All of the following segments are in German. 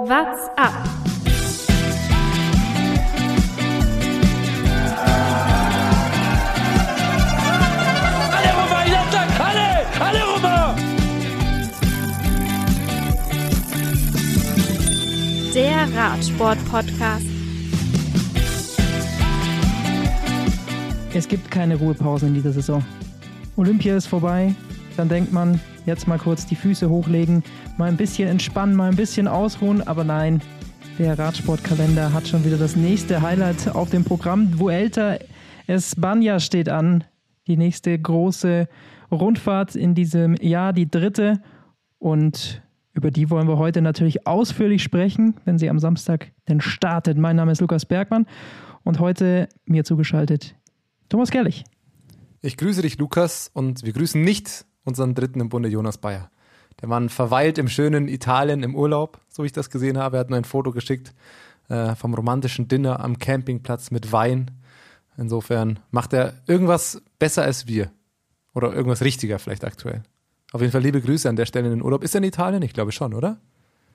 What's up? Alle rüber, Jattak, alle, alle rüber! Der Radsport-Podcast. Es gibt keine Ruhepausen in dieser Saison. Olympia ist vorbei, dann denkt man, jetzt mal kurz die Füße hochlegen, mal ein bisschen entspannen, mal ein bisschen ausruhen, aber nein, der Radsportkalender hat schon wieder das nächste Highlight auf dem Programm. Vuelta Espanja steht an, die nächste große Rundfahrt in diesem Jahr, die dritte und über die wollen wir heute natürlich ausführlich sprechen, wenn sie am Samstag denn startet. Mein Name ist Lukas Bergmann und heute mir zugeschaltet Thomas Gerlich. Ich grüße dich, Lukas, und wir grüßen nicht unseren Dritten im Bunde, Jonas Bayer. Der Mann verweilt im schönen Italien im Urlaub, so wie ich das gesehen habe. Er hat mir ein Foto geschickt äh, vom romantischen Dinner am Campingplatz mit Wein. Insofern macht er irgendwas besser als wir. Oder irgendwas richtiger vielleicht aktuell. Auf jeden Fall liebe Grüße an der Stelle in den Urlaub. Ist er in Italien? Ich glaube schon, oder?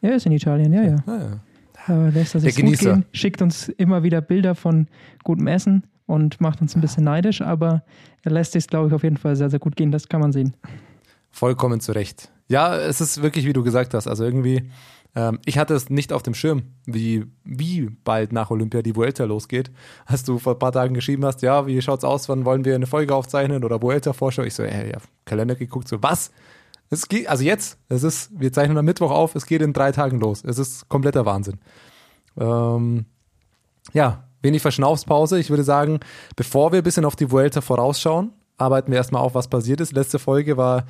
Er ist in Italien, ja, ja. Ah, ja. Aber lässt er sich Der gut Genießer. gehen, schickt uns immer wieder Bilder von gutem Essen und macht uns ein bisschen neidisch, aber er lässt sich, glaube ich, auf jeden Fall sehr, sehr gut gehen. Das kann man sehen. Vollkommen zu Recht. Ja, es ist wirklich, wie du gesagt hast. Also irgendwie, ähm, ich hatte es nicht auf dem Schirm, wie, wie bald nach Olympia die Vuelta losgeht. Als du vor ein paar Tagen geschrieben hast, ja, wie schaut's aus, wann wollen wir eine Folge aufzeichnen oder Vuelta-Vorschau? Ich so, ey, ja, Kalender geguckt, so, was? Es geht, also jetzt, es ist, wir zeichnen am Mittwoch auf, es geht in drei Tagen los. Es ist kompletter Wahnsinn. Ähm, ja, wenig Verschnaufspause. Ich würde sagen, bevor wir ein bisschen auf die Vuelta vorausschauen, arbeiten wir erstmal auf, was passiert ist. Letzte Folge war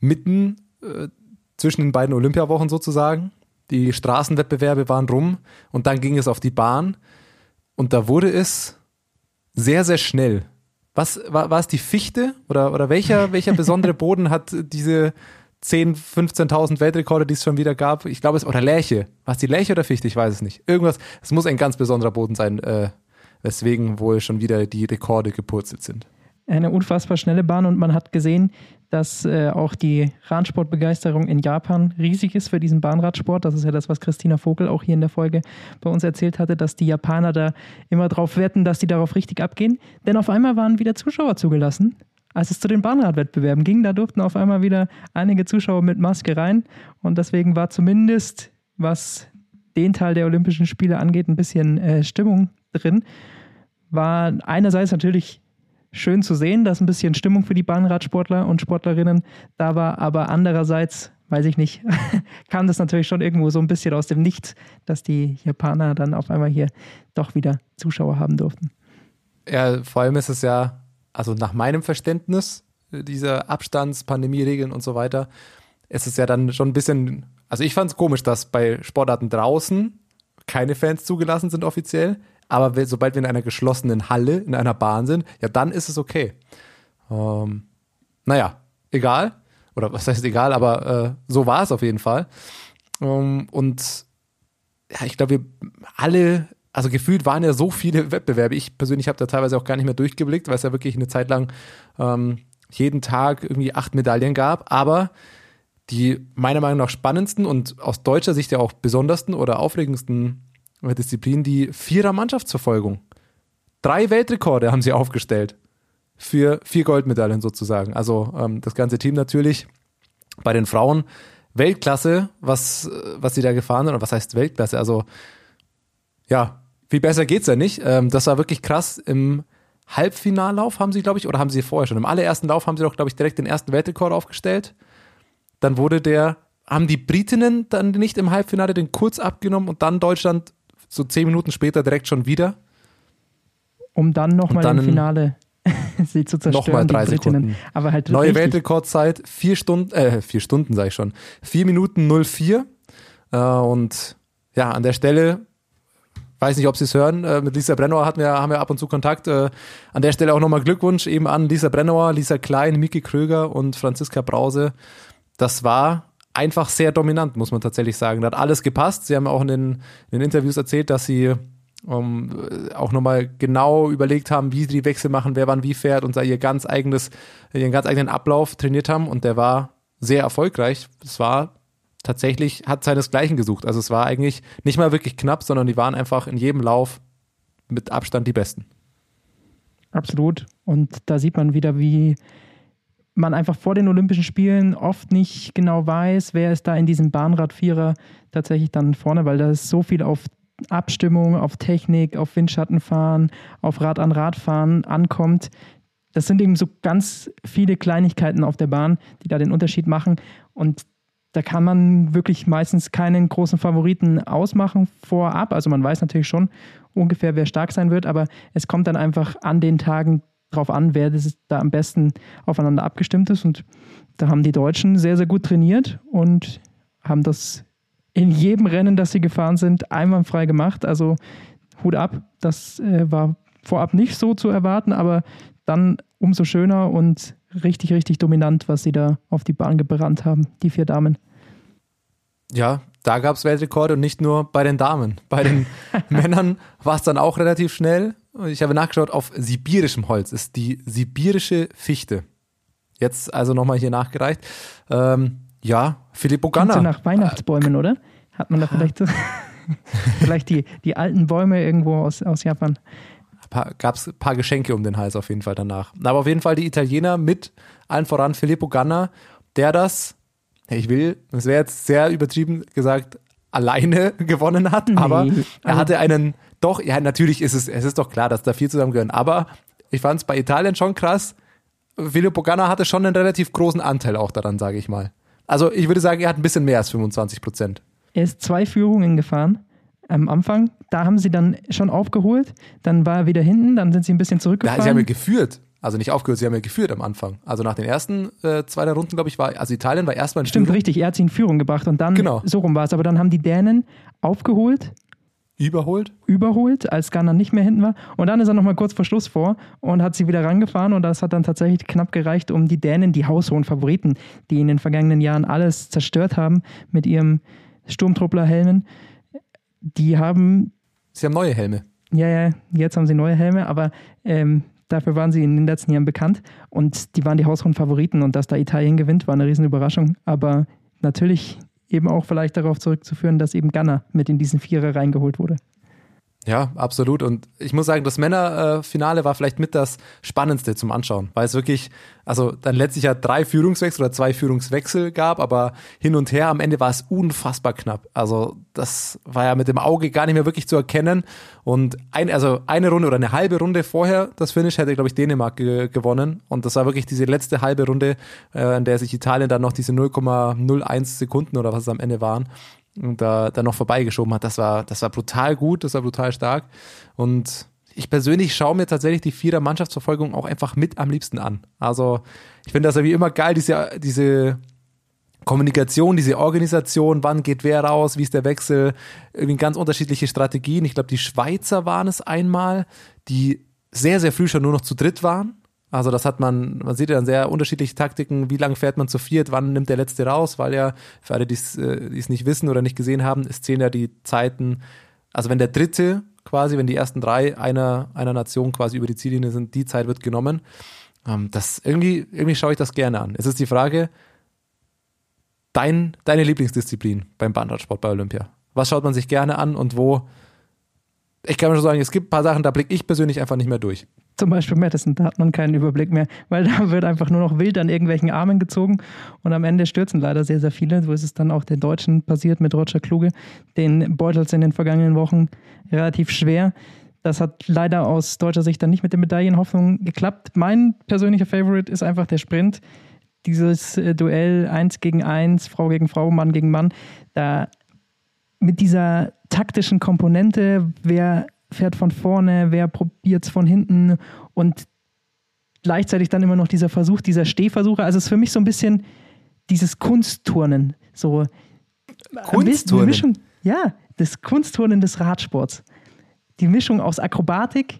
mitten äh, zwischen den beiden Olympiawochen sozusagen. Die Straßenwettbewerbe waren rum und dann ging es auf die Bahn und da wurde es sehr, sehr schnell. Was war, war es die Fichte oder, oder welcher, welcher besondere Boden hat diese 10, 15.000 Weltrekorde, die es schon wieder gab? Ich glaube es, oder Lärche. War es die Lärche oder Fichte? Ich weiß es nicht. Irgendwas, es muss ein ganz besonderer Boden sein, äh, weswegen wohl schon wieder die Rekorde gepurzelt sind. Eine unfassbar schnelle Bahn und man hat gesehen, dass äh, auch die Radsportbegeisterung in Japan riesig ist für diesen Bahnradsport. Das ist ja das, was Christina Vogel auch hier in der Folge bei uns erzählt hatte, dass die Japaner da immer drauf wetten, dass die darauf richtig abgehen. Denn auf einmal waren wieder Zuschauer zugelassen. Als es zu den Bahnradwettbewerben ging, da durften auf einmal wieder einige Zuschauer mit Maske rein. Und deswegen war zumindest, was den Teil der Olympischen Spiele angeht, ein bisschen äh, Stimmung drin. War einerseits natürlich schön zu sehen, dass ein bisschen Stimmung für die Bahnradsportler und Sportlerinnen da war, aber andererseits, weiß ich nicht, kam das natürlich schon irgendwo so ein bisschen aus dem Nichts, dass die Japaner dann auf einmal hier doch wieder Zuschauer haben durften. Ja, vor allem ist es ja, also nach meinem Verständnis äh, dieser Abstands-, Pandemie-Regeln und so weiter, ist es ja dann schon ein bisschen, also ich fand es komisch, dass bei Sportarten draußen keine Fans zugelassen sind offiziell, aber sobald wir in einer geschlossenen Halle, in einer Bahn sind, ja, dann ist es okay. Ähm, naja, egal. Oder was heißt egal, aber äh, so war es auf jeden Fall. Ähm, und ja, ich glaube, wir alle, also gefühlt waren ja so viele Wettbewerbe. Ich persönlich habe da teilweise auch gar nicht mehr durchgeblickt, weil es ja wirklich eine Zeit lang ähm, jeden Tag irgendwie acht Medaillen gab. Aber die meiner Meinung nach spannendsten und aus deutscher Sicht ja auch besondersten oder aufregendsten Disziplinen, die Vierer Mannschaftsverfolgung. Drei Weltrekorde haben sie aufgestellt für vier Goldmedaillen sozusagen. Also ähm, das ganze Team natürlich bei den Frauen Weltklasse, was, äh, was sie da gefahren sind. Oder was heißt Weltklasse? Also, ja, viel besser geht's ja nicht. Ähm, das war wirklich krass. Im Halbfinallauf haben sie, glaube ich, oder haben sie vorher schon? Im allerersten Lauf haben sie doch, glaube ich, direkt den ersten Weltrekord aufgestellt. Dann wurde der, haben die Britinnen dann nicht im Halbfinale den kurz abgenommen und dann Deutschland so zehn Minuten später direkt schon wieder. Um dann nochmal im Finale sie zu zerstören, Nochmal drei. Sekunden. Aber halt Neue richtig. Weltrekordzeit, vier Stunden, äh, vier Stunden sage ich schon, vier Minuten 04. Äh, und ja, an der Stelle, weiß nicht, ob Sie es hören, äh, mit Lisa Brennauer hatten wir, haben wir ab und zu Kontakt. Äh, an der Stelle auch nochmal Glückwunsch eben an Lisa Brennauer, Lisa Klein, Miki Kröger und Franziska Brause. Das war einfach sehr dominant, muss man tatsächlich sagen. Da hat alles gepasst. Sie haben auch in den, in den Interviews erzählt, dass sie um, äh, auch nochmal genau überlegt haben, wie sie die Wechsel machen, wer wann wie fährt und da ihr ganz eigenes, ihren ganz eigenen Ablauf trainiert haben und der war sehr erfolgreich. Es war tatsächlich hat seinesgleichen gesucht. Also es war eigentlich nicht mal wirklich knapp, sondern die waren einfach in jedem Lauf mit Abstand die Besten. Absolut. Und da sieht man wieder, wie man einfach vor den Olympischen Spielen oft nicht genau weiß, wer ist da in diesem Bahnrad-Vierer tatsächlich dann vorne, weil da ist so viel auf Abstimmung, auf Technik, auf Windschattenfahren, auf Rad an Radfahren ankommt. Das sind eben so ganz viele Kleinigkeiten auf der Bahn, die da den Unterschied machen. Und da kann man wirklich meistens keinen großen Favoriten ausmachen vorab. Also man weiß natürlich schon ungefähr, wer stark sein wird, aber es kommt dann einfach an den Tagen drauf an, wer das da am besten aufeinander abgestimmt ist. Und da haben die Deutschen sehr, sehr gut trainiert und haben das in jedem Rennen, das sie gefahren sind, einwandfrei gemacht. Also Hut ab, das äh, war vorab nicht so zu erwarten, aber dann umso schöner und richtig, richtig dominant, was sie da auf die Bahn gebrannt haben, die vier Damen. Ja, da gab es Weltrekorde und nicht nur bei den Damen. Bei den Männern war es dann auch relativ schnell. Ich habe nachgeschaut, auf sibirischem Holz ist die sibirische Fichte. Jetzt also nochmal hier nachgereicht. Ähm, ja, Filippo Ganna. Nach Weihnachtsbäumen, oder? Hat man da vielleicht, vielleicht die, die alten Bäume irgendwo aus, aus Japan? Gab es ein paar Geschenke um den Hals auf jeden Fall danach. Aber auf jeden Fall die Italiener mit allen voran Filippo Ganna, der das, ich will, das wäre jetzt sehr übertrieben gesagt, alleine gewonnen hat, nee, aber er hatte einen doch, ja, natürlich ist es, es ist doch klar, dass da viel zusammengehören. Aber ich fand es bei Italien schon krass. Filippo Ganna hatte schon einen relativ großen Anteil auch daran, sage ich mal. Also ich würde sagen, er hat ein bisschen mehr als 25 Prozent. Er ist zwei Führungen gefahren am Anfang. Da haben sie dann schon aufgeholt. Dann war er wieder hinten, dann sind sie ein bisschen zurückgefahren. Ja, sie haben ja geführt. Also nicht aufgehört, sie haben ja geführt am Anfang. Also nach den ersten äh, zwei der Runden, glaube ich, war, also Italien war erstmal in Stimmt, Führung. richtig, er hat sie in Führung gebracht und dann, genau. so rum war es. Aber dann haben die Dänen aufgeholt Überholt? Überholt, als Gunner nicht mehr hinten war. Und dann ist er nochmal kurz vor Schluss vor und hat sie wieder rangefahren. Und das hat dann tatsächlich knapp gereicht, um die Dänen, die haushohen Favoriten, die in den vergangenen Jahren alles zerstört haben mit ihrem Sturmtruppler-Helmen, die haben. Sie haben neue Helme. Ja, ja, jetzt haben sie neue Helme, aber ähm, dafür waren sie in den letzten Jahren bekannt. Und die waren die haushohen Favoriten. Und dass da Italien gewinnt, war eine Riesenüberraschung. Aber natürlich eben auch vielleicht darauf zurückzuführen, dass eben Gunner mit in diesen Vierer reingeholt wurde. Ja, absolut. Und ich muss sagen, das Männerfinale war vielleicht mit das Spannendste zum Anschauen, weil es wirklich, also dann letztlich ja drei Führungswechsel oder zwei Führungswechsel gab, aber hin und her am Ende war es unfassbar knapp. Also das war ja mit dem Auge gar nicht mehr wirklich zu erkennen. Und ein, also eine Runde oder eine halbe Runde vorher, das Finish hätte, glaube ich, Dänemark ge gewonnen. Und das war wirklich diese letzte halbe Runde, äh, in der sich Italien dann noch diese 0,01 Sekunden oder was es am Ende waren, und da, da noch vorbeigeschoben hat. Das war, das war brutal gut, das war brutal stark. Und ich persönlich schaue mir tatsächlich die Vierer Mannschaftsverfolgung auch einfach mit am liebsten an. Also ich finde das ja wie immer geil, diese, diese Kommunikation, diese Organisation, wann geht wer raus, wie ist der Wechsel, irgendwie ganz unterschiedliche Strategien. Ich glaube, die Schweizer waren es einmal, die sehr, sehr früh schon nur noch zu dritt waren also das hat man, man sieht ja dann sehr unterschiedliche Taktiken, wie lange fährt man zu viert, wann nimmt der Letzte raus, weil ja, für alle, die äh, es nicht wissen oder nicht gesehen haben, es zählen ja die Zeiten, also wenn der Dritte quasi, wenn die ersten drei einer, einer Nation quasi über die Ziellinie sind, die Zeit wird genommen. Ähm, das, irgendwie, irgendwie schaue ich das gerne an. Es ist die Frage, dein, deine Lieblingsdisziplin beim Bahnradsport bei Olympia. Was schaut man sich gerne an und wo? Ich kann mir schon sagen, es gibt ein paar Sachen, da blicke ich persönlich einfach nicht mehr durch zum Beispiel Madison, da hat man keinen Überblick mehr, weil da wird einfach nur noch wild an irgendwelchen Armen gezogen und am Ende stürzen leider sehr, sehr viele. So ist es dann auch den Deutschen passiert mit Roger Kluge. Den beutelt in den vergangenen Wochen relativ schwer. Das hat leider aus deutscher Sicht dann nicht mit der Medaillenhoffnung geklappt. Mein persönlicher Favorite ist einfach der Sprint. Dieses äh, Duell eins gegen eins, Frau gegen Frau, Mann gegen Mann. Da mit dieser taktischen Komponente, wer fährt von vorne, wer probiert es von hinten und gleichzeitig dann immer noch dieser Versuch, dieser Stehversuche. Also es ist für mich so ein bisschen dieses Kunstturnen. So Kunstturnen? Mischung, ja, das Kunstturnen des Radsports. Die Mischung aus Akrobatik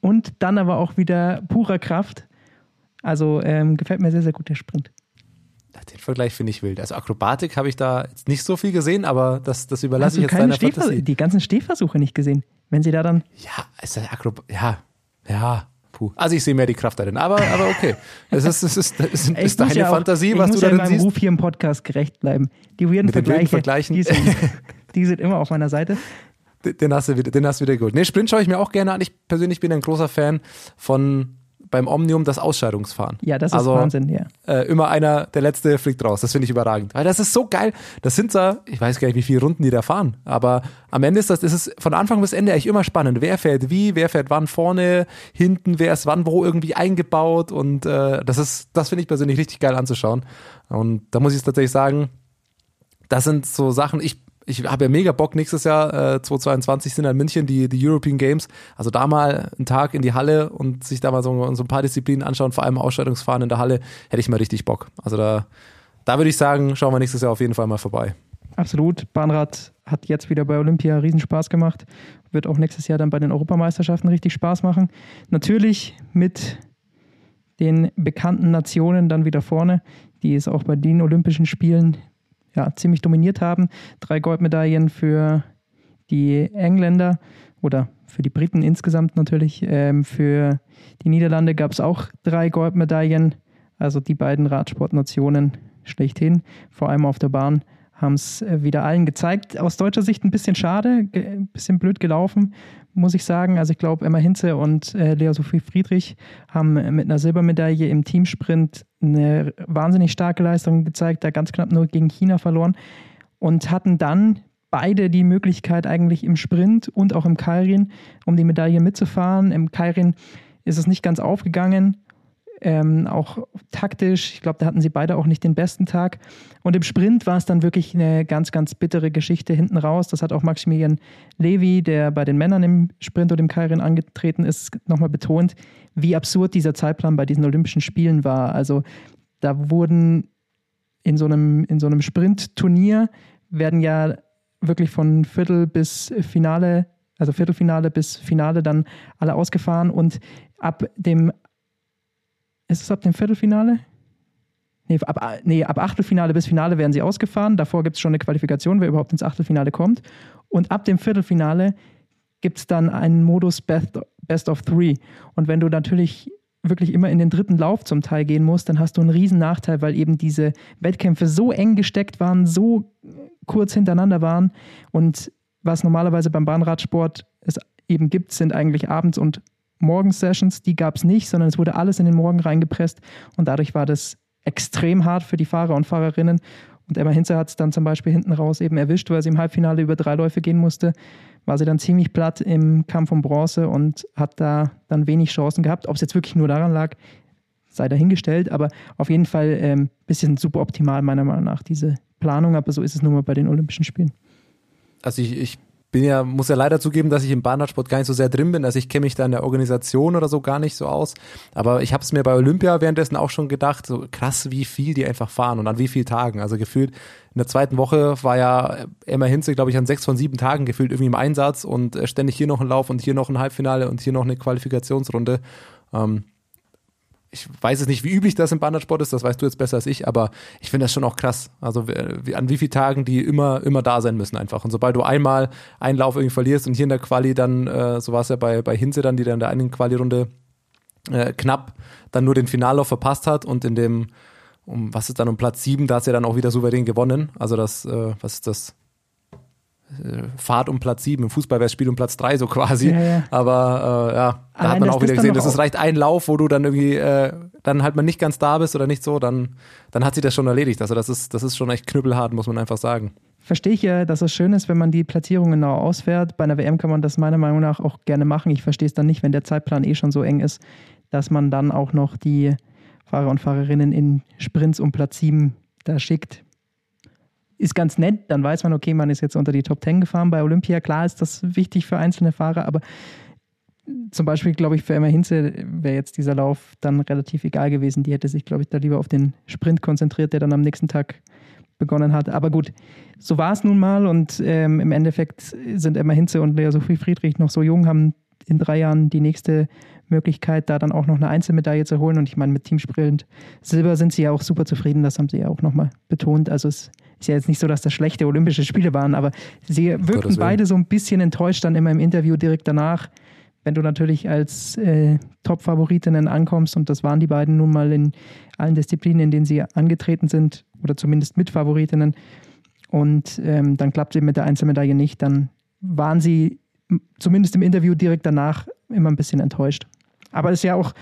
und dann aber auch wieder purer Kraft. Also ähm, gefällt mir sehr, sehr gut der Sprint. Den Vergleich finde ich wild. Also Akrobatik habe ich da jetzt nicht so viel gesehen, aber das, das überlasse ich jetzt deiner Fantasie. Die ganzen Stehversuche nicht gesehen. Wenn sie da dann. Ja, ist das Akrobatik. Ja, ja. puh. Also ich sehe mehr die Kraft darin, aber, aber okay. Es ist, es ist, es ist, Ich ist muss deine ja auch- Fantasie, ich was muss du ja darin meinem siehst. Ruf hier im Podcast gerecht bleiben. Die weirden Mit Vergleiche, Vergleichen. Die, sind, die sind immer auf meiner Seite. Den hast du wieder, den hast du wieder gut. Nee, Sprint schaue ich mir auch gerne an. Ich persönlich bin ein großer Fan von beim Omnium das Ausscheidungsfahren. Ja, das ist also, Wahnsinn, ja. Äh, immer einer, der letzte fliegt raus. Das finde ich überragend. Weil das ist so geil. Das sind zwar, ich weiß gar nicht, wie viele Runden die da fahren, aber am Ende ist das, ist es von Anfang bis Ende eigentlich immer spannend. Wer fährt wie, wer fährt wann vorne, hinten, wer ist wann wo irgendwie eingebaut und äh, das ist, das finde ich persönlich richtig geil anzuschauen. Und da muss ich tatsächlich sagen, das sind so Sachen, ich, ich habe ja mega Bock, nächstes Jahr, äh, 2022 sind in München die, die European Games. Also da mal einen Tag in die Halle und sich da mal so, so ein paar Disziplinen anschauen, vor allem Ausscheidungsfahren in der Halle, hätte ich mal richtig Bock. Also da, da würde ich sagen, schauen wir nächstes Jahr auf jeden Fall mal vorbei. Absolut. Bahnrad hat jetzt wieder bei Olympia riesen Spaß gemacht. Wird auch nächstes Jahr dann bei den Europameisterschaften richtig Spaß machen. Natürlich mit den bekannten Nationen dann wieder vorne, die es auch bei den Olympischen Spielen ja, ziemlich dominiert haben. Drei Goldmedaillen für die Engländer oder für die Briten insgesamt natürlich. Ähm, für die Niederlande gab es auch drei Goldmedaillen. Also die beiden Radsportnationen schlechthin, vor allem auf der Bahn, haben es äh, wieder allen gezeigt. Aus deutscher Sicht ein bisschen schade, ein bisschen blöd gelaufen, muss ich sagen. Also ich glaube, Emma Hinze und äh, Lea Sophie Friedrich haben mit einer Silbermedaille im Teamsprint eine wahnsinnig starke Leistung gezeigt, da ganz knapp nur gegen China verloren und hatten dann beide die Möglichkeit eigentlich im Sprint und auch im Kairin, um die Medaillen mitzufahren. Im Kairin ist es nicht ganz aufgegangen, ähm, auch taktisch. Ich glaube, da hatten sie beide auch nicht den besten Tag. Und im Sprint war es dann wirklich eine ganz, ganz bittere Geschichte hinten raus. Das hat auch Maximilian Levy, der bei den Männern im Sprint und im Kairin angetreten ist, nochmal betont, wie absurd dieser Zeitplan bei diesen Olympischen Spielen war. Also da wurden in so einem, in so einem Sprintturnier werden ja wirklich von Viertel bis Finale, also Viertelfinale bis Finale dann alle ausgefahren und ab dem, ist es ab dem Viertelfinale? Nee ab, nee, ab Achtelfinale bis Finale werden sie ausgefahren. Davor gibt es schon eine Qualifikation, wer überhaupt ins Achtelfinale kommt. Und ab dem Viertelfinale gibt es dann einen Modus Best, Best of Three. Und wenn du natürlich wirklich immer in den dritten Lauf zum Teil gehen musst, dann hast du einen riesen Nachteil, weil eben diese Wettkämpfe so eng gesteckt waren, so kurz hintereinander waren. Und was normalerweise beim Bahnradsport es eben gibt, sind eigentlich Abends- und Morgensessions. Die gab es nicht, sondern es wurde alles in den Morgen reingepresst. Und dadurch war das extrem hart für die Fahrer und Fahrerinnen. Und Emma Hinze hat es dann zum Beispiel hinten raus eben erwischt, weil sie im Halbfinale über drei Läufe gehen musste. War sie dann ziemlich platt im Kampf um Bronze und hat da dann wenig Chancen gehabt. Ob es jetzt wirklich nur daran lag, sei dahingestellt. Aber auf jeden Fall ein ähm, bisschen super optimal, meiner Meinung nach, diese Planung. Aber so ist es nun mal bei den Olympischen Spielen. Also ich, ich bin ja, muss ja leider zugeben, dass ich im Bahnradsport gar nicht so sehr drin bin. Also ich kenne mich da in der Organisation oder so gar nicht so aus. Aber ich habe es mir bei Olympia währenddessen auch schon gedacht, so krass, wie viel die einfach fahren und an wie vielen Tagen. Also gefühlt in der zweiten Woche war ja Emma Hinze, glaube ich, an sechs von sieben Tagen gefühlt irgendwie im Einsatz und äh, ständig hier noch ein Lauf und hier noch ein Halbfinale und hier noch eine Qualifikationsrunde. Ähm, ich weiß es nicht, wie üblich das im Bahnradsport ist, das weißt du jetzt besser als ich, aber ich finde das schon auch krass. Also wie, an wie vielen Tagen die immer, immer da sein müssen einfach. Und sobald du einmal einen Lauf irgendwie verlierst und hier in der Quali dann, äh, so war es ja bei, bei Hinze dann, die dann in der einen Quali-Runde äh, knapp dann nur den Finallauf verpasst hat und in dem, um was ist dann um Platz sieben, da hat sie dann auch wieder souverän gewonnen. Also das, äh, was ist das? Fahrt um Platz sieben. Im Fußball wäre es Spiel um Platz drei so quasi. Ja, ja. Aber äh, ja, da Allein, hat man auch wieder das gesehen, das ist reicht ein Lauf, wo du dann irgendwie äh, dann halt mal nicht ganz da bist oder nicht so, dann, dann hat sie das schon erledigt. Also das ist, das ist schon echt knüppelhart, muss man einfach sagen. Verstehe ich ja, dass es schön ist, wenn man die Platzierung genau ausfährt. Bei einer WM kann man das meiner Meinung nach auch gerne machen. Ich verstehe es dann nicht, wenn der Zeitplan eh schon so eng ist, dass man dann auch noch die Fahrer und Fahrerinnen in Sprints um Platz 7 da schickt. Ist ganz nett, dann weiß man, okay, man ist jetzt unter die Top 10 gefahren bei Olympia. Klar ist das wichtig für einzelne Fahrer, aber zum Beispiel, glaube ich, für Emma Hinze wäre jetzt dieser Lauf dann relativ egal gewesen. Die hätte sich, glaube ich, da lieber auf den Sprint konzentriert, der dann am nächsten Tag begonnen hat. Aber gut, so war es nun mal und ähm, im Endeffekt sind Emma Hinze und Lea Sophie Friedrich noch so jung, haben in drei Jahren die nächste Möglichkeit, da dann auch noch eine Einzelmedaille zu holen. Und ich meine, mit Teamsprint Silber sind sie ja auch super zufrieden, das haben sie ja auch nochmal betont. Also es ist ja jetzt nicht so, dass das schlechte Olympische Spiele waren, aber sie wirkten beide so ein bisschen enttäuscht dann immer im Interview direkt danach, wenn du natürlich als äh, Top-Favoritinnen ankommst, und das waren die beiden nun mal in allen Disziplinen, in denen sie angetreten sind, oder zumindest Mitfavoritinnen, und ähm, dann klappt es eben mit der Einzelmedaille nicht, dann waren sie zumindest im Interview direkt danach immer ein bisschen enttäuscht. Aber es ist ja auch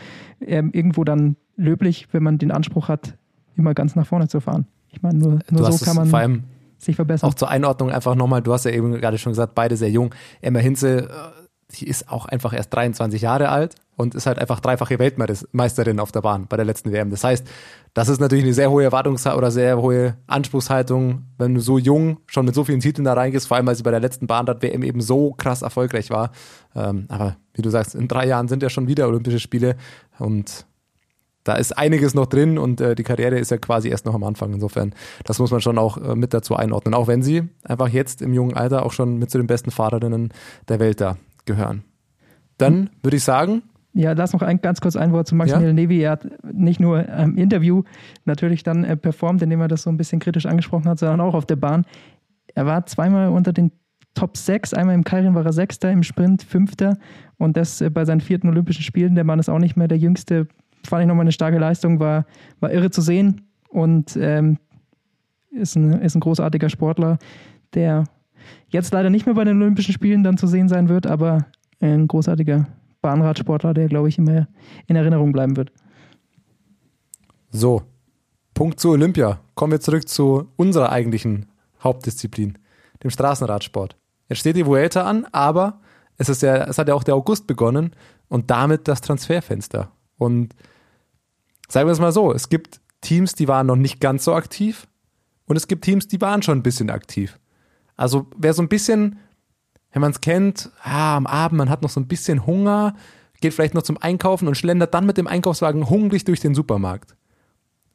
ähm, irgendwo dann löblich, wenn man den Anspruch hat, immer ganz nach vorne zu fahren. Ich meine, nur, nur so kann man vor allem sich verbessern. Auch zur Einordnung einfach nochmal, du hast ja eben gerade schon gesagt, beide sehr jung. Emma Hinze, die ist auch einfach erst 23 Jahre alt und ist halt einfach dreifache Weltmeisterin auf der Bahn bei der letzten WM. Das heißt, das ist natürlich eine sehr hohe Erwartungs- oder sehr hohe Anspruchshaltung, wenn du so jung schon mit so vielen Titeln da reingehst, vor allem weil sie bei der letzten Bahnrad-WM eben so krass erfolgreich war. Ähm, aber wie du sagst, in drei Jahren sind ja schon wieder Olympische Spiele und da ist einiges noch drin und äh, die Karriere ist ja quasi erst noch am Anfang. Insofern, das muss man schon auch äh, mit dazu einordnen. Auch wenn sie einfach jetzt im jungen Alter auch schon mit zu den besten Fahrerinnen der Welt da gehören. Dann würde ich sagen. Ja, lass noch ein, ganz kurz ein Wort zu Maximilian ja? Nevi. Er hat nicht nur im Interview natürlich dann äh, performt, indem er das so ein bisschen kritisch angesprochen hat, sondern auch auf der Bahn. Er war zweimal unter den Top 6. Einmal im Kairin war er Sechster, im Sprint Fünfter und das äh, bei seinen vierten Olympischen Spielen. Der Mann ist auch nicht mehr der jüngste fand ich nochmal eine starke Leistung, war, war irre zu sehen und ähm, ist, ein, ist ein großartiger Sportler, der jetzt leider nicht mehr bei den Olympischen Spielen dann zu sehen sein wird, aber ein großartiger Bahnradsportler, der, glaube ich, immer in Erinnerung bleiben wird. So, Punkt zu Olympia. Kommen wir zurück zu unserer eigentlichen Hauptdisziplin, dem Straßenradsport. Jetzt steht die Vuelta an, aber es, ist ja, es hat ja auch der August begonnen und damit das Transferfenster. Und Sagen wir es mal so, es gibt Teams, die waren noch nicht ganz so aktiv und es gibt Teams, die waren schon ein bisschen aktiv. Also wer so ein bisschen, wenn man es kennt, ah, am Abend, man hat noch so ein bisschen Hunger, geht vielleicht noch zum Einkaufen und schlendert dann mit dem Einkaufswagen hungrig durch den Supermarkt.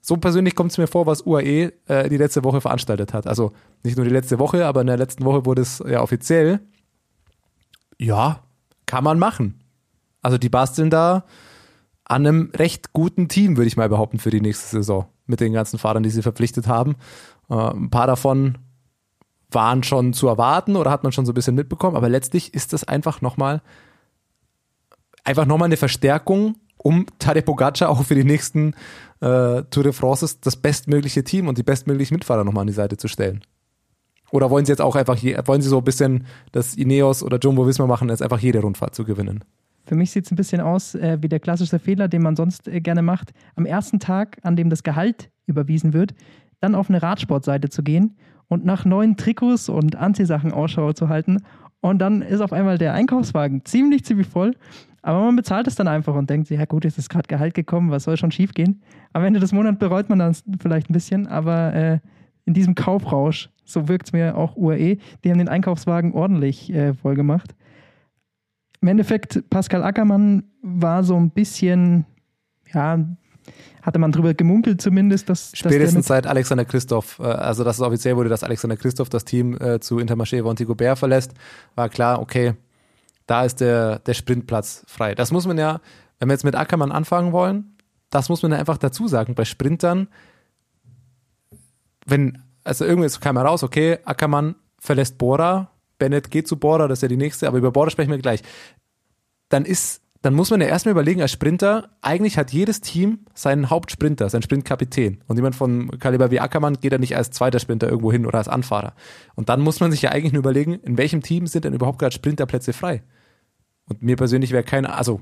So persönlich kommt es mir vor, was UAE äh, die letzte Woche veranstaltet hat. Also nicht nur die letzte Woche, aber in der letzten Woche wurde es ja offiziell. Ja, kann man machen. Also die basteln da an einem recht guten Team, würde ich mal behaupten, für die nächste Saison. Mit den ganzen Fahrern, die sie verpflichtet haben. Äh, ein paar davon waren schon zu erwarten oder hat man schon so ein bisschen mitbekommen, aber letztlich ist das einfach nochmal einfach nochmal eine Verstärkung, um Tadej Pogacar auch für die nächsten äh, Tour de France das bestmögliche Team und die bestmöglichen Mitfahrer nochmal an die Seite zu stellen. Oder wollen sie jetzt auch einfach, wollen sie so ein bisschen das Ineos oder Jumbo Visma machen, jetzt einfach jede Rundfahrt zu gewinnen? Für mich sieht es ein bisschen aus äh, wie der klassische Fehler, den man sonst äh, gerne macht. Am ersten Tag, an dem das Gehalt überwiesen wird, dann auf eine Radsportseite zu gehen und nach neuen Trikots und Anziehsachen Ausschau zu halten. Und dann ist auf einmal der Einkaufswagen ziemlich, ziemlich voll. Aber man bezahlt es dann einfach und denkt sich, ja gut, jetzt ist gerade Gehalt gekommen, was soll schon schief gehen? Am Ende des Monats bereut man dann vielleicht ein bisschen, aber äh, in diesem Kaufrausch, so wirkt es mir auch UAE, die haben den Einkaufswagen ordentlich äh, voll gemacht im Endeffekt, Pascal Ackermann war so ein bisschen, ja, hatte man drüber gemunkelt zumindest, dass. Spätestens dass seit Alexander Christoph, äh, also dass es offiziell wurde, dass Alexander Christoph das Team äh, zu Intermarché Vonti Gobert verlässt, war klar, okay, da ist der, der Sprintplatz frei. Das muss man ja, wenn wir jetzt mit Ackermann anfangen wollen, das muss man ja einfach dazu sagen. Bei Sprintern, wenn, also irgendwie kam heraus, okay, Ackermann verlässt Bora, Bennett geht zu Border, das ist ja die nächste, aber über Border sprechen wir gleich. Dann ist, dann muss man ja erstmal überlegen, als Sprinter, eigentlich hat jedes Team seinen Hauptsprinter, seinen Sprintkapitän. Und jemand von Kaliber wie Ackermann geht ja nicht als zweiter Sprinter irgendwo hin oder als Anfahrer. Und dann muss man sich ja eigentlich nur überlegen, in welchem Team sind denn überhaupt gerade Sprinterplätze frei? Und mir persönlich wäre keiner, also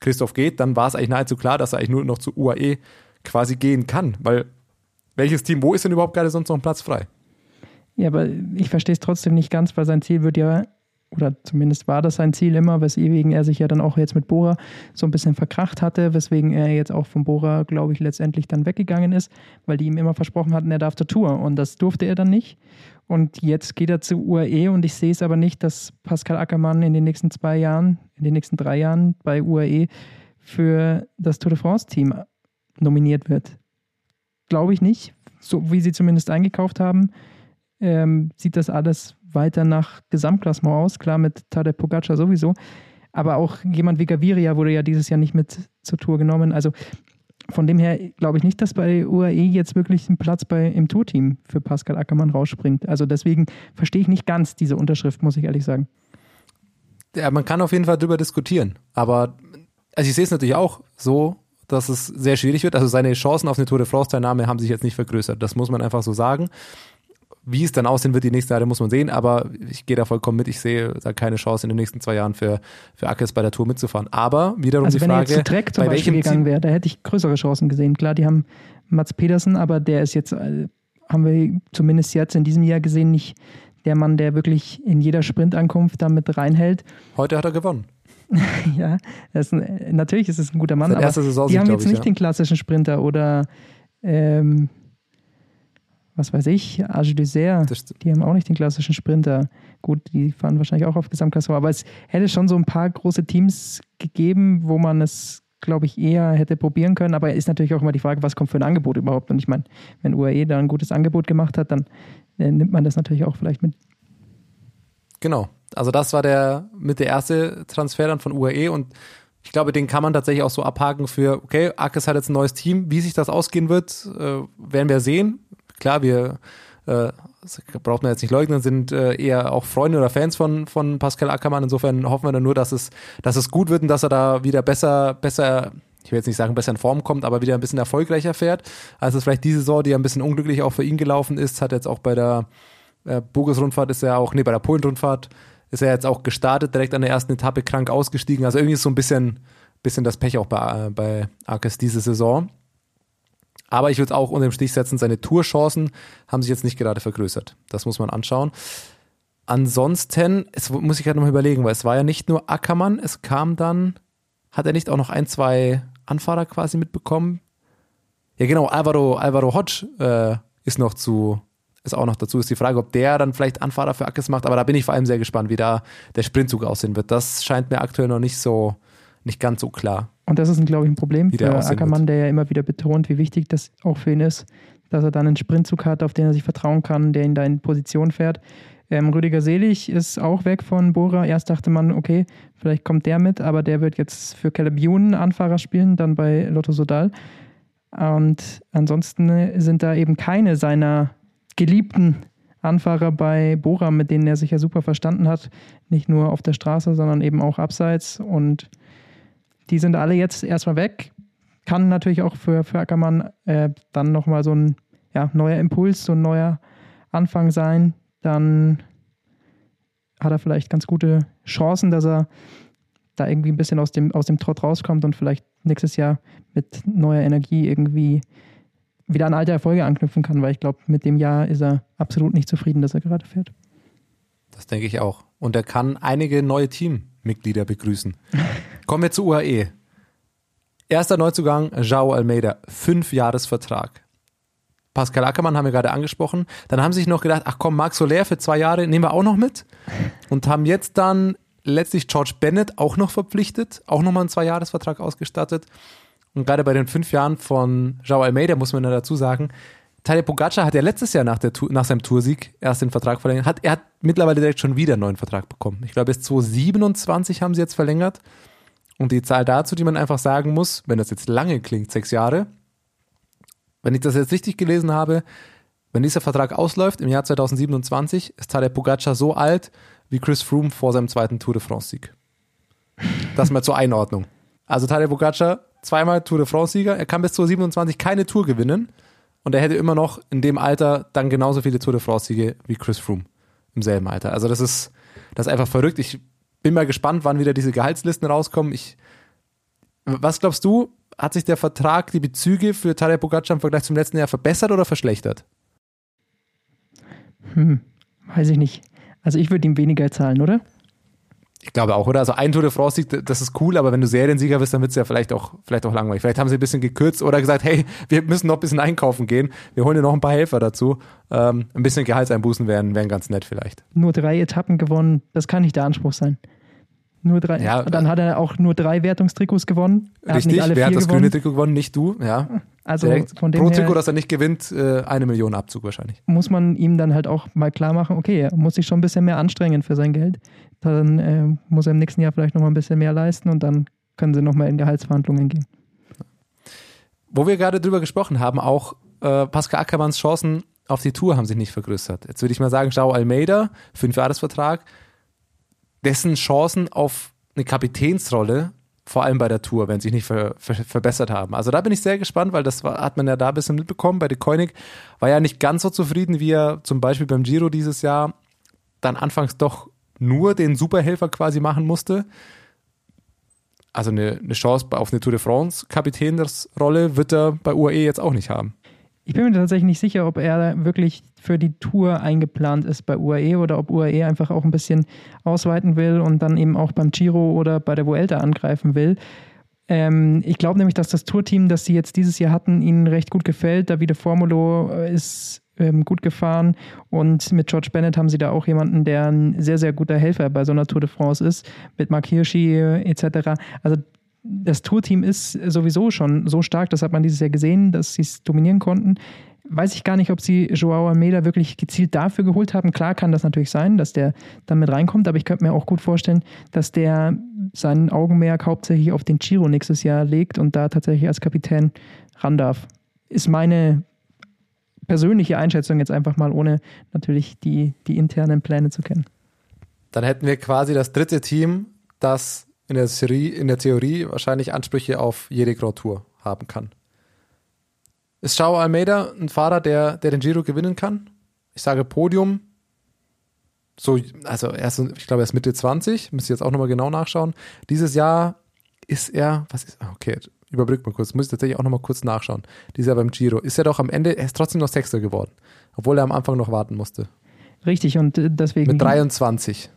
Christoph geht, dann war es eigentlich nahezu klar, dass er eigentlich nur noch zu UAE quasi gehen kann, weil welches Team, wo ist denn überhaupt gerade sonst noch ein Platz frei? Ja, aber ich verstehe es trotzdem nicht ganz, weil sein Ziel wird ja, oder zumindest war das sein Ziel immer, weswegen er sich ja dann auch jetzt mit Bora so ein bisschen verkracht hatte, weswegen er jetzt auch von Bora, glaube ich, letztendlich dann weggegangen ist, weil die ihm immer versprochen hatten, er darf zur Tour und das durfte er dann nicht. Und jetzt geht er zu UAE und ich sehe es aber nicht, dass Pascal Ackermann in den nächsten zwei Jahren, in den nächsten drei Jahren bei UAE für das Tour de France-Team nominiert wird. Glaube ich nicht, so wie sie zumindest eingekauft haben ähm, sieht das alles weiter nach Gesamtklassement aus. Klar, mit Tadej Pogacar sowieso. Aber auch jemand wie Gaviria wurde ja dieses Jahr nicht mit zur Tour genommen. Also von dem her glaube ich nicht, dass bei UAE jetzt wirklich ein Platz bei, im Tourteam für Pascal Ackermann rausspringt. Also deswegen verstehe ich nicht ganz diese Unterschrift, muss ich ehrlich sagen. ja, man kann auf jeden Fall drüber diskutieren. Aber also ich sehe es natürlich auch so, dass es sehr schwierig wird. Also seine Chancen auf eine Tour de France-Teilnahme haben sich jetzt nicht vergrößert. Das muss man einfach so sagen. Wie es dann aussehen wird die nächsten Jahre, muss man sehen. Aber ich gehe da vollkommen mit. Ich sehe da keine Chance in den nächsten zwei Jahren für, für Ackes bei der Tour mitzufahren. Aber wiederum Also die wenn er Frage, jetzt zu Dreck zum bei Beispiel gegangen wäre, da hätte ich größere Chancen gesehen. Klar, die haben Mats Pedersen, aber der ist jetzt, äh, haben wir zumindest jetzt in diesem Jahr gesehen, nicht der Mann, der wirklich in jeder Sprintankunft damit reinhält. heute hat er gewonnen. ja, ist ein, natürlich ist es ein guter Mann, aber Saison, die haben jetzt ich, nicht ja. den klassischen Sprinter oder ähm, was weiß ich, Age Dessert. Die haben auch nicht den klassischen Sprinter. Gut, die fahren wahrscheinlich auch auf Gesamtklasse, aber es hätte schon so ein paar große Teams gegeben, wo man es, glaube ich, eher hätte probieren können. Aber ist natürlich auch immer die Frage, was kommt für ein Angebot überhaupt? Und ich meine, wenn UAE da ein gutes Angebot gemacht hat, dann äh, nimmt man das natürlich auch vielleicht mit. Genau. Also das war der mit der erste Transfer dann von UAE und ich glaube, den kann man tatsächlich auch so abhaken für, okay, Akes hat jetzt ein neues Team. Wie sich das ausgehen wird, äh, werden wir sehen. Klar, wir äh, braucht man jetzt nicht leugnen, sind äh, eher auch Freunde oder Fans von, von Pascal Ackermann. Insofern hoffen wir dann nur, dass es, dass es gut wird und dass er da wieder besser, besser, ich will jetzt nicht sagen, besser in Form kommt, aber wieder ein bisschen erfolgreicher fährt. Also vielleicht diese Saison, die ja ein bisschen unglücklich auch für ihn gelaufen ist, hat jetzt auch bei der äh, Burgos-Rundfahrt ist er auch, nee, bei der Polen-Rundfahrt ist er jetzt auch gestartet, direkt an der ersten Etappe krank ausgestiegen. Also irgendwie ist so ein bisschen, bisschen das Pech auch bei, äh, bei Arkes diese Saison. Aber ich würde es auch unter dem Stich setzen, seine Tourchancen haben sich jetzt nicht gerade vergrößert. Das muss man anschauen. Ansonsten, es muss ich gerade noch mal überlegen, weil es war ja nicht nur Ackermann, es kam dann, hat er nicht auch noch ein, zwei Anfahrer quasi mitbekommen? Ja, genau, Alvaro, Alvaro Hodge äh, ist noch zu, ist auch noch dazu. Ist die Frage, ob der dann vielleicht Anfahrer für Ackes macht, aber da bin ich vor allem sehr gespannt, wie da der Sprintzug aussehen wird. Das scheint mir aktuell noch nicht so, nicht ganz so klar. Und das ist, glaube ich, ein Problem der für Ackermann, der ja immer wieder betont, wie wichtig das auch für ihn ist, dass er dann einen Sprintzug hat, auf den er sich vertrauen kann, der ihn da in Position fährt. Ähm, Rüdiger Selig ist auch weg von Bora. Erst dachte man, okay, vielleicht kommt der mit, aber der wird jetzt für Caleb Ewan Anfahrer spielen, dann bei Lotto Sodal. Und ansonsten sind da eben keine seiner geliebten Anfahrer bei Bora, mit denen er sich ja super verstanden hat. Nicht nur auf der Straße, sondern eben auch abseits. Und die sind alle jetzt erstmal weg. Kann natürlich auch für, für Ackermann äh, dann nochmal so ein ja, neuer Impuls, so ein neuer Anfang sein. Dann hat er vielleicht ganz gute Chancen, dass er da irgendwie ein bisschen aus dem, aus dem Trott rauskommt und vielleicht nächstes Jahr mit neuer Energie irgendwie wieder an alte Erfolge anknüpfen kann, weil ich glaube, mit dem Jahr ist er absolut nicht zufrieden, dass er gerade fährt. Das denke ich auch. Und er kann einige neue Teammitglieder begrüßen. Kommen wir zu UAE. Erster Neuzugang, João Almeida, fünf Jahresvertrag. Pascal Ackermann haben wir gerade angesprochen. Dann haben sie sich noch gedacht, ach komm, Marc Soler für zwei Jahre nehmen wir auch noch mit. Und haben jetzt dann letztlich George Bennett auch noch verpflichtet, auch nochmal einen Zwei-Jahres-Vertrag ausgestattet. Und gerade bei den fünf Jahren von João Almeida muss man ja dazu sagen, Tadej Pogacar hat ja letztes Jahr nach, der, nach seinem Toursieg erst den Vertrag verlängert. Hat, er hat mittlerweile direkt schon wieder einen neuen Vertrag bekommen. Ich glaube, bis 2027 haben sie jetzt verlängert. Und die Zahl dazu, die man einfach sagen muss, wenn das jetzt lange klingt, sechs Jahre, wenn ich das jetzt richtig gelesen habe, wenn dieser Vertrag ausläuft im Jahr 2027, ist Tadej Pogacar so alt wie Chris Froome vor seinem zweiten Tour de France-Sieg. Das mal zur Einordnung. Also Tadej Pogacar, zweimal Tour de France-Sieger, er kann bis 2027 keine Tour gewinnen und er hätte immer noch in dem Alter dann genauso viele Tour de France-Siege wie Chris Froome im selben Alter. Also das ist, das ist einfach verrückt. Ich bin mal gespannt, wann wieder diese Gehaltslisten rauskommen. Ich, was glaubst du, hat sich der Vertrag, die Bezüge für Tadej Pogacar im Vergleich zum letzten Jahr verbessert oder verschlechtert? Hm, weiß ich nicht. Also ich würde ihm weniger zahlen, oder? Ich glaube auch, oder? Also ein Tour de France Sieg, das ist cool, aber wenn du Seriensieger bist, dann wird es ja vielleicht auch, vielleicht auch langweilig. Vielleicht haben sie ein bisschen gekürzt oder gesagt, hey, wir müssen noch ein bisschen einkaufen gehen. Wir holen dir noch ein paar Helfer dazu. Ähm, ein bisschen Gehaltseinbußen wären, wären ganz nett vielleicht. Nur drei Etappen gewonnen, das kann nicht der Anspruch sein. Nur drei. Ja, dann hat er auch nur drei Wertungstrikots gewonnen. Er Richtig, hat nicht alle wer hat das gewonnen. grüne Trikot gewonnen? Nicht du, ja. Also Direkt von dem pro Trikot, das er nicht gewinnt, äh, eine Million Abzug wahrscheinlich. muss man ihm dann halt auch mal klar machen, okay, er muss sich schon ein bisschen mehr anstrengen für sein Geld. Dann äh, muss er im nächsten Jahr vielleicht noch mal ein bisschen mehr leisten und dann können sie noch mal in Gehaltsverhandlungen gehen. Wo wir gerade drüber gesprochen haben, auch äh, Pascal Ackermanns Chancen auf die Tour haben sich nicht vergrößert. Jetzt würde ich mal sagen, João Almeida, fünf Jahresvertrag. dessen Chancen auf eine Kapitänsrolle, vor allem bei der Tour, wenn sie sich nicht ver, ver, verbessert haben. Also da bin ich sehr gespannt, weil das war, hat man ja da ein bisschen mitbekommen. Bei De Koenig war ja nicht ganz so zufrieden, wie er zum Beispiel beim Giro dieses Jahr dann anfangs doch nur den Superhelfer quasi machen musste. Also eine, eine Chance auf eine Tour de France Kapitänsrolle wird er bei UAE jetzt auch nicht haben. Ich bin mir tatsächlich nicht sicher, ob er wirklich für die Tour eingeplant ist bei UAE oder ob UAE einfach auch ein bisschen ausweiten will und dann eben auch beim Giro oder bei der Vuelta angreifen will. Ähm, ich glaube nämlich, dass das Tourteam, das sie jetzt dieses Jahr hatten, ihnen recht gut gefällt. Davide Formulo ist ähm, gut gefahren und mit George Bennett haben sie da auch jemanden, der ein sehr, sehr guter Helfer bei so einer Tour de France ist, mit Mark Hirschi äh, etc. Also das Tourteam ist sowieso schon so stark, das hat man dieses Jahr gesehen, dass sie es dominieren konnten. Weiß ich gar nicht, ob sie Joao Almeida wirklich gezielt dafür geholt haben. Klar kann das natürlich sein, dass der dann mit reinkommt, aber ich könnte mir auch gut vorstellen, dass der seinen Augenmerk hauptsächlich auf den Giro nächstes Jahr legt und da tatsächlich als Kapitän ran darf. Ist meine persönliche Einschätzung jetzt einfach mal, ohne natürlich die, die internen Pläne zu kennen. Dann hätten wir quasi das dritte Team, das in der, Serie, in der Theorie wahrscheinlich Ansprüche auf jede Grand Tour haben kann. Ist Joao Almeida ein Fahrer, der, der den Giro gewinnen kann? Ich sage Podium. So, also er ist, ich glaube, er ist Mitte 20, müsste jetzt auch nochmal genau nachschauen. Dieses Jahr ist er, was ist, okay, überbrückt mal kurz, muss ich tatsächlich auch nochmal kurz nachschauen. Dieses Jahr beim Giro. Ist er doch am Ende, er ist trotzdem noch Sechster geworden, obwohl er am Anfang noch warten musste. Richtig, und äh, deswegen. Mit 23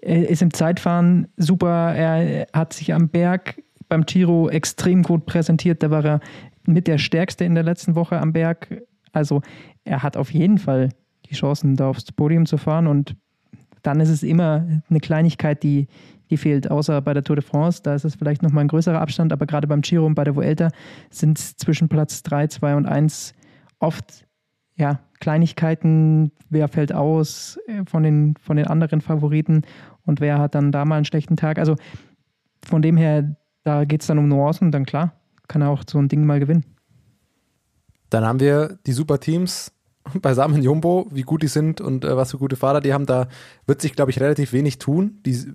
er ist im Zeitfahren super. Er hat sich am Berg beim Giro extrem gut präsentiert. Da war er mit der Stärkste in der letzten Woche am Berg. Also er hat auf jeden Fall die Chancen, da aufs Podium zu fahren. Und dann ist es immer eine Kleinigkeit, die, die fehlt. Außer bei der Tour de France, da ist es vielleicht nochmal ein größerer Abstand. Aber gerade beim Giro und bei der Vuelta sind es zwischen Platz 3, 2 und 1 oft ja, Kleinigkeiten, wer fällt aus äh, von den, von den anderen Favoriten und wer hat dann da mal einen schlechten Tag. Also von dem her, da geht es dann um Nuancen, dann klar, kann er auch so ein Ding mal gewinnen. Dann haben wir die super Teams beisammen Jumbo, wie gut die sind und äh, was für gute Fahrer die haben. Da wird sich, glaube ich, relativ wenig tun. Die,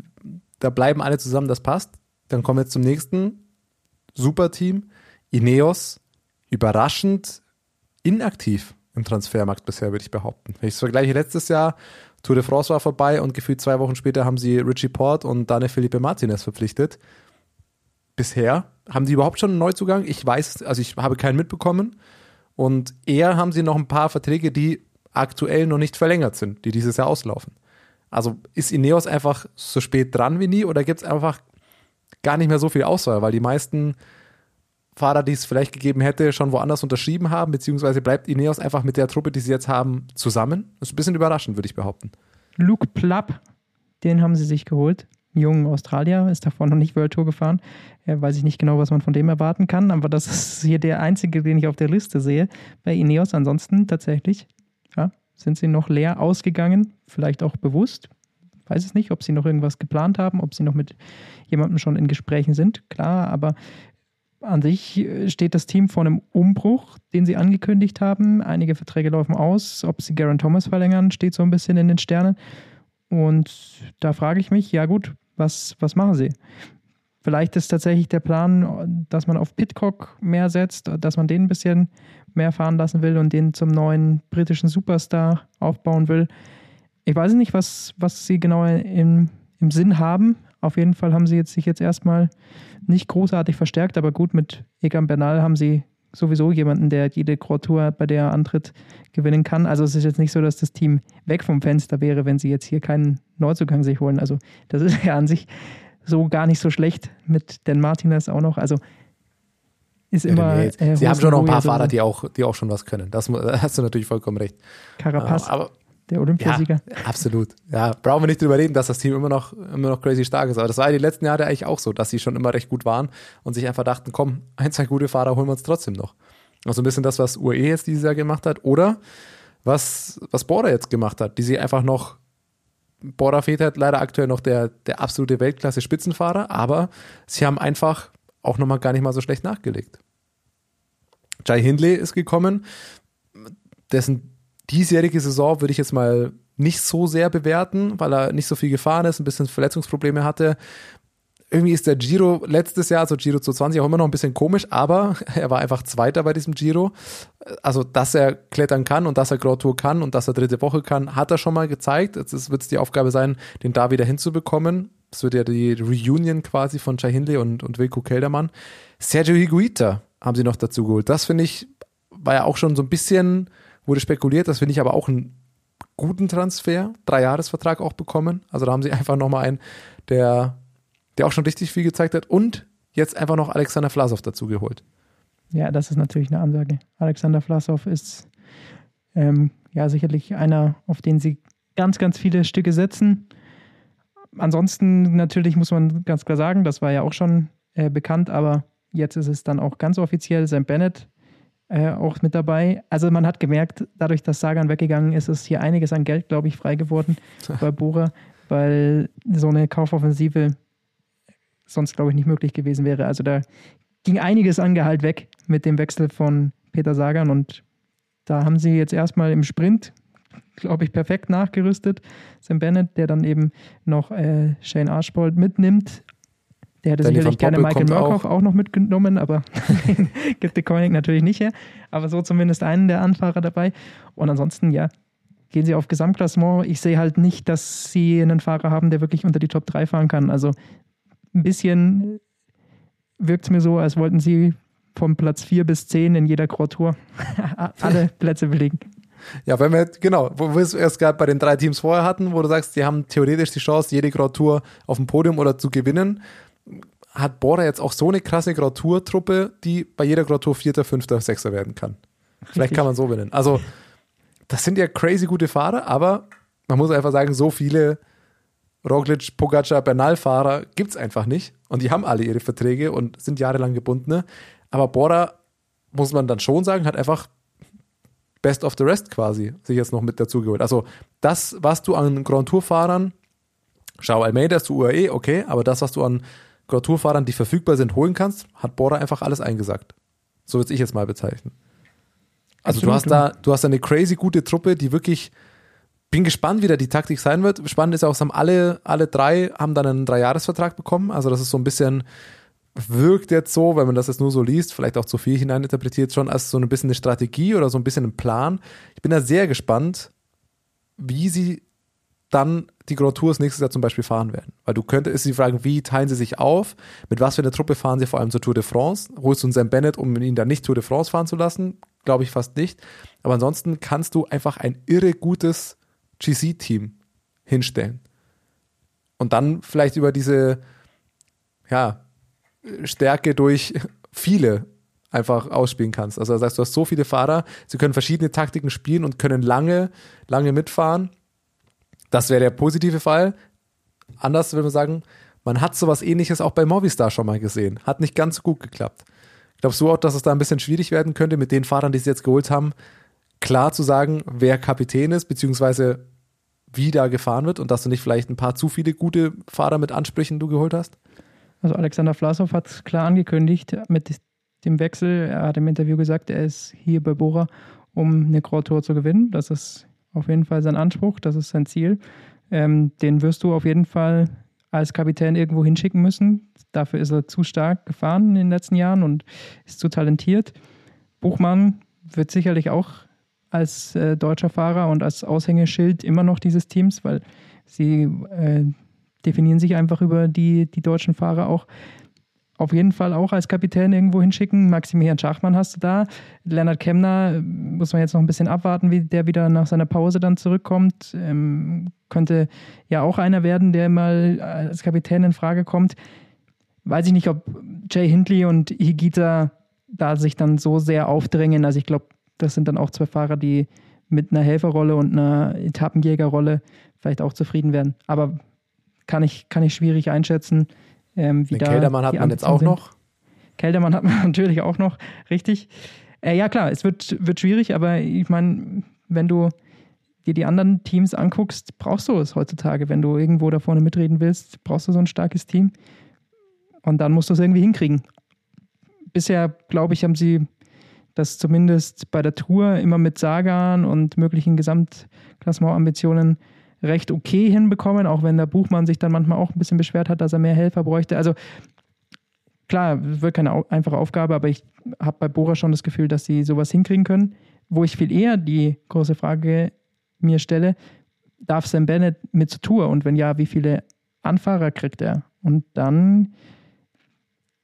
da bleiben alle zusammen, das passt. Dann kommen wir zum nächsten Superteam. Ineos, überraschend inaktiv im Transfermarkt bisher, würde ich behaupten. Wenn ich es vergleiche, letztes Jahr, Tour de France war vorbei und gefühlt zwei Wochen später haben sie Richie Port und Dane Felipe Martinez verpflichtet. Bisher haben die überhaupt schon einen Neuzugang? Ich weiß, also ich habe keinen mitbekommen. Und eher haben sie noch ein paar Verträge, die aktuell noch nicht verlängert sind, die dieses Jahr auslaufen. Also ist Ineos einfach so spät dran wie nie oder gibt es einfach gar nicht mehr so viel Auswahl, weil die meisten Fahrer, die es vielleicht gegeben hätte, schon woanders unterschrieben haben, beziehungsweise bleibt Ineos einfach mit der Truppe, die sie jetzt haben, zusammen. Das ist ein bisschen überraschend, würde ich behaupten. Luke Plapp, den haben sie sich geholt. Jungen Australier, ist davor noch nicht World Tour gefahren. Ja, weiß ich nicht genau, was man von dem erwarten kann, aber das ist hier der einzige, den ich auf der Liste sehe bei Ineos. Ansonsten tatsächlich, ja, sind sie noch leer ausgegangen, vielleicht auch bewusst. Weiß es nicht, ob sie noch irgendwas geplant haben, ob sie noch mit jemandem schon in Gesprächen sind, klar, aber an sich äh, steht das Team vor einem Umbruch, den sie angekündigt haben. Einige Verträge laufen aus. Ob sie Garen Thomas verlängern, steht so ein bisschen in den Sternen. Und da frage ich mich, ja gut, was, was machen sie? Vielleicht ist tatsächlich der Plan, dass man auf Pitcock mehr setzt, dass man den ein bisschen mehr fahren lassen will und den zum neuen britischen Superstar aufbauen will. Ich weiß nicht, was, was sie genau im, im Sinn haben. Auf jeden Fall haben sie jetzt sich jetzt erstmal nicht großartig verstärkt, aber gut, mit Egan Bernal haben sie sowieso jemanden, der jede Grand Tour, bei der er antritt, gewinnen kann. Also es ist jetzt nicht so, dass das Team weg vom Fenster wäre, wenn sie jetzt hier keinen Neuzugang sich holen. Also das ist ja an sich so gar nicht so schlecht mit Dan Martinez auch noch. Also ist immer. Nee, äh, sie haben schon noch ein paar Fahrer, die auch, die auch schon was können. Das, da hast du natürlich vollkommen recht. Carapaz. Aber, der Olympiasieger. Ja, absolut. Ja, brauchen wir nicht drüber reden, dass das Team immer noch, immer noch crazy stark ist. Aber das war ja die letzten Jahre eigentlich auch so, dass sie schon immer recht gut waren und sich einfach dachten, komm, ein, zwei gute Fahrer holen wir uns trotzdem noch. Also ein bisschen das, was UAE jetzt dieses Jahr gemacht hat oder was, was Border jetzt gemacht hat, die sie einfach noch Fehlt halt leider aktuell noch der, der absolute Weltklasse-Spitzenfahrer, aber sie haben einfach auch nochmal gar nicht mal so schlecht nachgelegt. Jai Hindley ist gekommen, dessen diesjährige Saison würde ich jetzt mal nicht so sehr bewerten, weil er nicht so viel gefahren ist, ein bisschen Verletzungsprobleme hatte. Irgendwie ist der Giro letztes Jahr, also Giro 2020, auch immer noch ein bisschen komisch, aber er war einfach Zweiter bei diesem Giro. Also, dass er klettern kann und dass er Grand Tour kann und dass er dritte Woche kann, hat er schon mal gezeigt. Jetzt wird es die Aufgabe sein, den da wieder hinzubekommen. Das wird ja die Reunion quasi von Chai Hindley und, und Wilko Keldermann. Sergio Higuita haben sie noch dazu geholt. Das finde ich, war ja auch schon so ein bisschen, wurde spekuliert, das finde ich aber auch einen guten Transfer. Drei-Jahres-Vertrag auch bekommen. Also da haben sie einfach nochmal einen, der, der auch schon richtig viel gezeigt hat und jetzt einfach noch Alexander Vlasov dazu geholt. Ja, das ist natürlich eine Ansage. Alexander Vlasov ist ähm, ja sicherlich einer, auf den sie ganz, ganz viele Stücke setzen. Ansonsten natürlich muss man ganz klar sagen, das war ja auch schon äh, bekannt, aber jetzt ist es dann auch ganz offiziell, Sam Bennett äh, auch mit dabei. Also man hat gemerkt, dadurch, dass Sagan weggegangen ist, ist hier einiges an Geld, glaube ich, frei geworden bei Bora, weil so eine Kaufoffensive sonst, glaube ich, nicht möglich gewesen wäre. Also da ging einiges an Gehalt weg mit dem Wechsel von Peter Sagan und da haben sie jetzt erstmal im Sprint, glaube ich, perfekt nachgerüstet. Sam Bennett, der dann eben noch äh, Shane Archbold mitnimmt. Der hätte Danny sicherlich gerne Michael Murkoff auch. auch. noch mitgenommen, aber gibt die Koenig natürlich nicht her. Aber so zumindest einen der Anfahrer dabei. Und ansonsten, ja, gehen sie auf Gesamtklassement. Ich sehe halt nicht, dass sie einen Fahrer haben, der wirklich unter die Top 3 fahren kann. Also ein bisschen wirkt es mir so, als wollten sie vom Platz 4 bis 10 in jeder Tour alle Plätze belegen. Ja, wenn wir, genau, wo wir es erst gerade bei den drei Teams vorher hatten, wo du sagst, die haben theoretisch die Chance, jede Grand Tour auf dem Podium oder zu gewinnen, hat Bora jetzt auch so eine krasse Grand Tour-Truppe, die bei jeder Grand Tour Vierter, Fünfter, Sechster werden kann. Richtig. Vielleicht kann man so benennen. Also, das sind ja crazy gute Fahrer, aber man muss einfach sagen, so viele Roglic, Pogacar, Bernal-Fahrer gibt es einfach nicht. Und die haben alle ihre Verträge und sind jahrelang gebundene. Aber Bora, muss man dann schon sagen, hat einfach Best of the Rest quasi sich jetzt noch mit dazu geholt. Also das, was du an Grand Tour-Fahrern, schau Almeida ist zu UAE, okay, aber das, was du an Grand Tour-Fahrern, die verfügbar sind, holen kannst, hat Bora einfach alles eingesagt. So würde ich jetzt mal bezeichnen. Also Absolut. du hast da, du hast eine crazy gute Truppe, die wirklich bin gespannt, wie da die Taktik sein wird. Spannend ist auch, haben alle, alle drei haben dann einen Dreijahresvertrag bekommen. Also das ist so ein bisschen, wirkt jetzt so, wenn man das jetzt nur so liest, vielleicht auch zu viel hineininterpretiert, schon als so ein bisschen eine Strategie oder so ein bisschen ein Plan. Ich bin da sehr gespannt, wie sie dann die Grand Tours nächstes Jahr zum Beispiel fahren werden. Weil du könntest sie fragen, wie teilen sie sich auf? Mit was für einer Truppe fahren sie vor allem zur Tour de France? Holst du einen Sam Bennett, um ihn dann nicht Tour de France fahren zu lassen? Glaube ich fast nicht. Aber ansonsten kannst du einfach ein irre gutes GC-Team hinstellen. Und dann vielleicht über diese ja, Stärke durch viele einfach ausspielen kannst. Also das heißt, du hast so viele Fahrer, sie können verschiedene Taktiken spielen und können lange, lange mitfahren. Das wäre der positive Fall. Anders würde man sagen, man hat sowas ähnliches auch bei Movistar schon mal gesehen. Hat nicht ganz so gut geklappt. Glaubst du auch, dass es da ein bisschen schwierig werden könnte, mit den Fahrern, die sie jetzt geholt haben, klar zu sagen, wer Kapitän ist, beziehungsweise wie da gefahren wird und dass du nicht vielleicht ein paar zu viele gute Fahrer mit Ansprüchen du geholt hast? Also Alexander Vlasov hat klar angekündigt mit dem Wechsel. Er hat im Interview gesagt, er ist hier bei Bora, um eine Grand Tour zu gewinnen. Das ist auf jeden Fall sein Anspruch, das ist sein Ziel. Ähm, den wirst du auf jeden Fall als Kapitän irgendwo hinschicken müssen. Dafür ist er zu stark gefahren in den letzten Jahren und ist zu talentiert. Buchmann wird sicherlich auch als äh, deutscher Fahrer und als Aushängeschild immer noch dieses Teams, weil sie äh, definieren sich einfach über die, die deutschen Fahrer auch. Auf jeden Fall auch als Kapitän irgendwo hinschicken. Maximilian Schachmann hast du da. Lennart Kemner muss man jetzt noch ein bisschen abwarten, wie der wieder nach seiner Pause dann zurückkommt. Ähm, könnte ja auch einer werden, der mal als Kapitän in Frage kommt. Weiß ich nicht, ob Jay Hindley und Higita da sich dann so sehr aufdrängen. Also ich glaube, das sind dann auch zwei Fahrer, die mit einer Helferrolle und einer Etappenjägerrolle vielleicht auch zufrieden werden. Aber kann ich, kann ich schwierig einschätzen. Ähm, wie Den Keldermann hat man jetzt auch sind. noch. Keldermann hat man natürlich auch noch, richtig. Äh, ja, klar, es wird, wird schwierig, aber ich meine, wenn du dir die anderen Teams anguckst, brauchst du es heutzutage. Wenn du irgendwo da vorne mitreden willst, brauchst du so ein starkes Team. Und dann musst du es irgendwie hinkriegen. Bisher, glaube ich, haben sie das zumindest bei der Tour immer mit Sagan und möglichen Gesamtklassementambitionen recht okay hinbekommen, auch wenn der Buchmann sich dann manchmal auch ein bisschen beschwert hat, dass er mehr Helfer bräuchte. Also klar, wird keine einfache Aufgabe, aber ich habe bei Bora schon das Gefühl, dass sie sowas hinkriegen können. Wo ich viel eher die große Frage mir stelle, darf Sam Bennett mit zur Tour und wenn ja, wie viele Anfahrer kriegt er? Und dann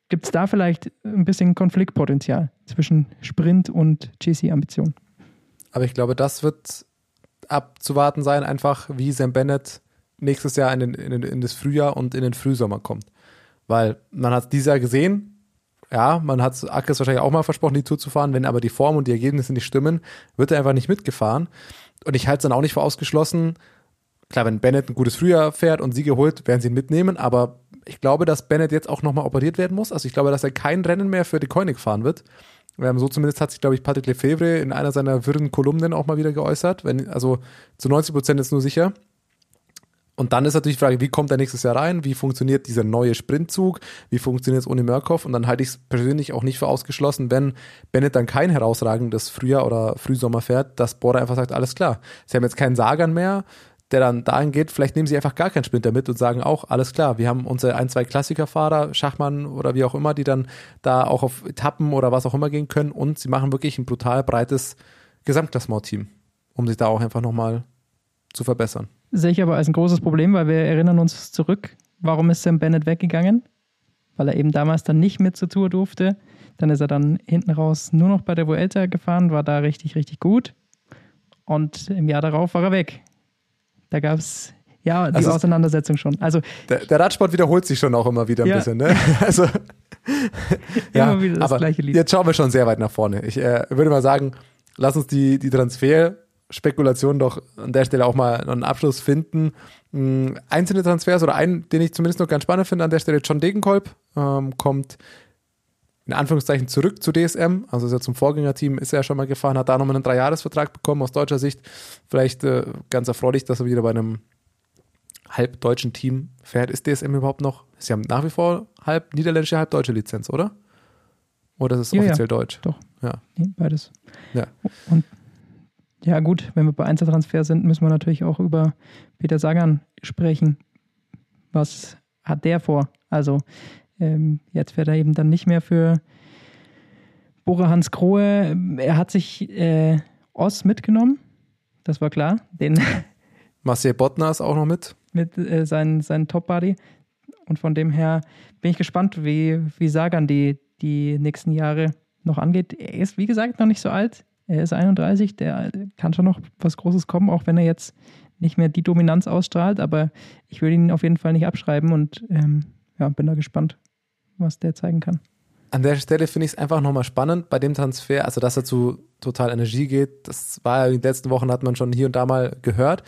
gibt es da vielleicht ein bisschen Konfliktpotenzial zwischen Sprint und GC-Ambition. Aber ich glaube, das wird abzuwarten sein, einfach wie Sam Bennett nächstes Jahr in, den, in, in das Frühjahr und in den Frühsommer kommt. Weil man hat es dieses Jahr gesehen, ja, man hat Akres wahrscheinlich auch mal versprochen, die Tour zu fahren, wenn aber die Form und die Ergebnisse nicht stimmen, wird er einfach nicht mitgefahren. Und ich halte es dann auch nicht für ausgeschlossen. Klar, wenn Bennett ein gutes Frühjahr fährt und Siege holt, werden sie ihn mitnehmen, aber ich glaube, dass Bennett jetzt auch nochmal operiert werden muss. Also ich glaube, dass er kein Rennen mehr für die Koenig fahren wird. Ähm, so zumindest hat sich, glaube ich, Patrick Lefebvre in einer seiner wirren Kolumnen auch mal wieder geäußert. Wenn, also zu 90 Prozent ist nur sicher. Und dann ist natürlich die Frage, wie kommt er nächstes Jahr rein? Wie funktioniert dieser neue Sprintzug? Wie funktioniert es ohne Murkoff? Und dann halte ich es persönlich auch nicht für ausgeschlossen, wenn Bennett dann kein herausragendes Frühjahr oder Frühsommer fährt, dass Border einfach sagt, alles klar. Sie haben jetzt keinen Sagan mehr, der dann dahin geht, vielleicht nehmen sie einfach gar keinen Sprinter mit und sagen auch, alles klar, wir haben unsere ein, zwei Klassikerfahrer, Schachmann oder wie auch immer, die dann da auch auf Etappen oder was auch immer gehen können und sie machen wirklich ein brutal breites Gesamtklassement-Team, um sich da auch einfach nochmal zu verbessern. Sehe ich aber als ein großes Problem, weil wir erinnern uns zurück, warum ist Sam Bennett weggegangen? Weil er eben damals dann nicht mit zur Tour durfte. Dann ist er dann hinten raus nur noch bei der Vuelta gefahren, war da richtig, richtig gut. Und im Jahr darauf war er weg. Da gab es ja die also Auseinandersetzung schon. Also der, der, Radsport wiederholt sich schon auch immer wieder ein ja. bisschen. Ne? Also ja, immer wieder das aber gleiche Lied. Jetzt schauen wir schon sehr weit nach vorne. Ich äh, würde mal sagen, lass uns die, die Transferspekulation doch an der Stelle auch mal einen Abschluss finden. Hm, einzelne Transfers oder einen, den ich zumindest noch ganz spannend finde an der Stelle, John Degenkolb ähm, kommt in Anführungszeichen zurück zu DSM. Also ist er zum Vorgängerteam, ist er ja schon mal gefahren, hat da nochmal einen Dreijahresvertrag bekommen aus deutscher Sicht. Vielleicht äh, ganz erfreulich, dass er wieder bei einem halb deutschen Team fährt. Ist DSM überhaupt noch? Sie haben nach wie vor halb niederländische, halb deutsche Lizenz, oder? Oder ist es ja, offiziell ja. deutsch? Doch. Ja. Nee, beides. Ja. Und ja, gut, wenn wir bei Einzeltransfer sind, müssen wir natürlich auch über Peter Sagan sprechen. Was hat der vor? Also, ähm, jetzt fährt er eben dann nicht mehr für Bora Hans Grohe. Er hat sich äh, Oss mitgenommen, das war klar. Den Marcel Bottner ist auch noch mit. Mit äh, seinen, seinen Top-Buddy. Und von dem her bin ich gespannt, wie, wie Sagan die, die nächsten Jahre noch angeht. Er ist, wie gesagt, noch nicht so alt. Er ist 31, der kann schon noch was Großes kommen, auch wenn er jetzt nicht mehr die Dominanz ausstrahlt. Aber ich würde ihn auf jeden Fall nicht abschreiben und ähm, ja, bin da gespannt, was der zeigen kann. An der Stelle finde ich es einfach nochmal spannend bei dem Transfer, also dass er zu Total Energie geht, das war ja in den letzten Wochen, hat man schon hier und da mal gehört.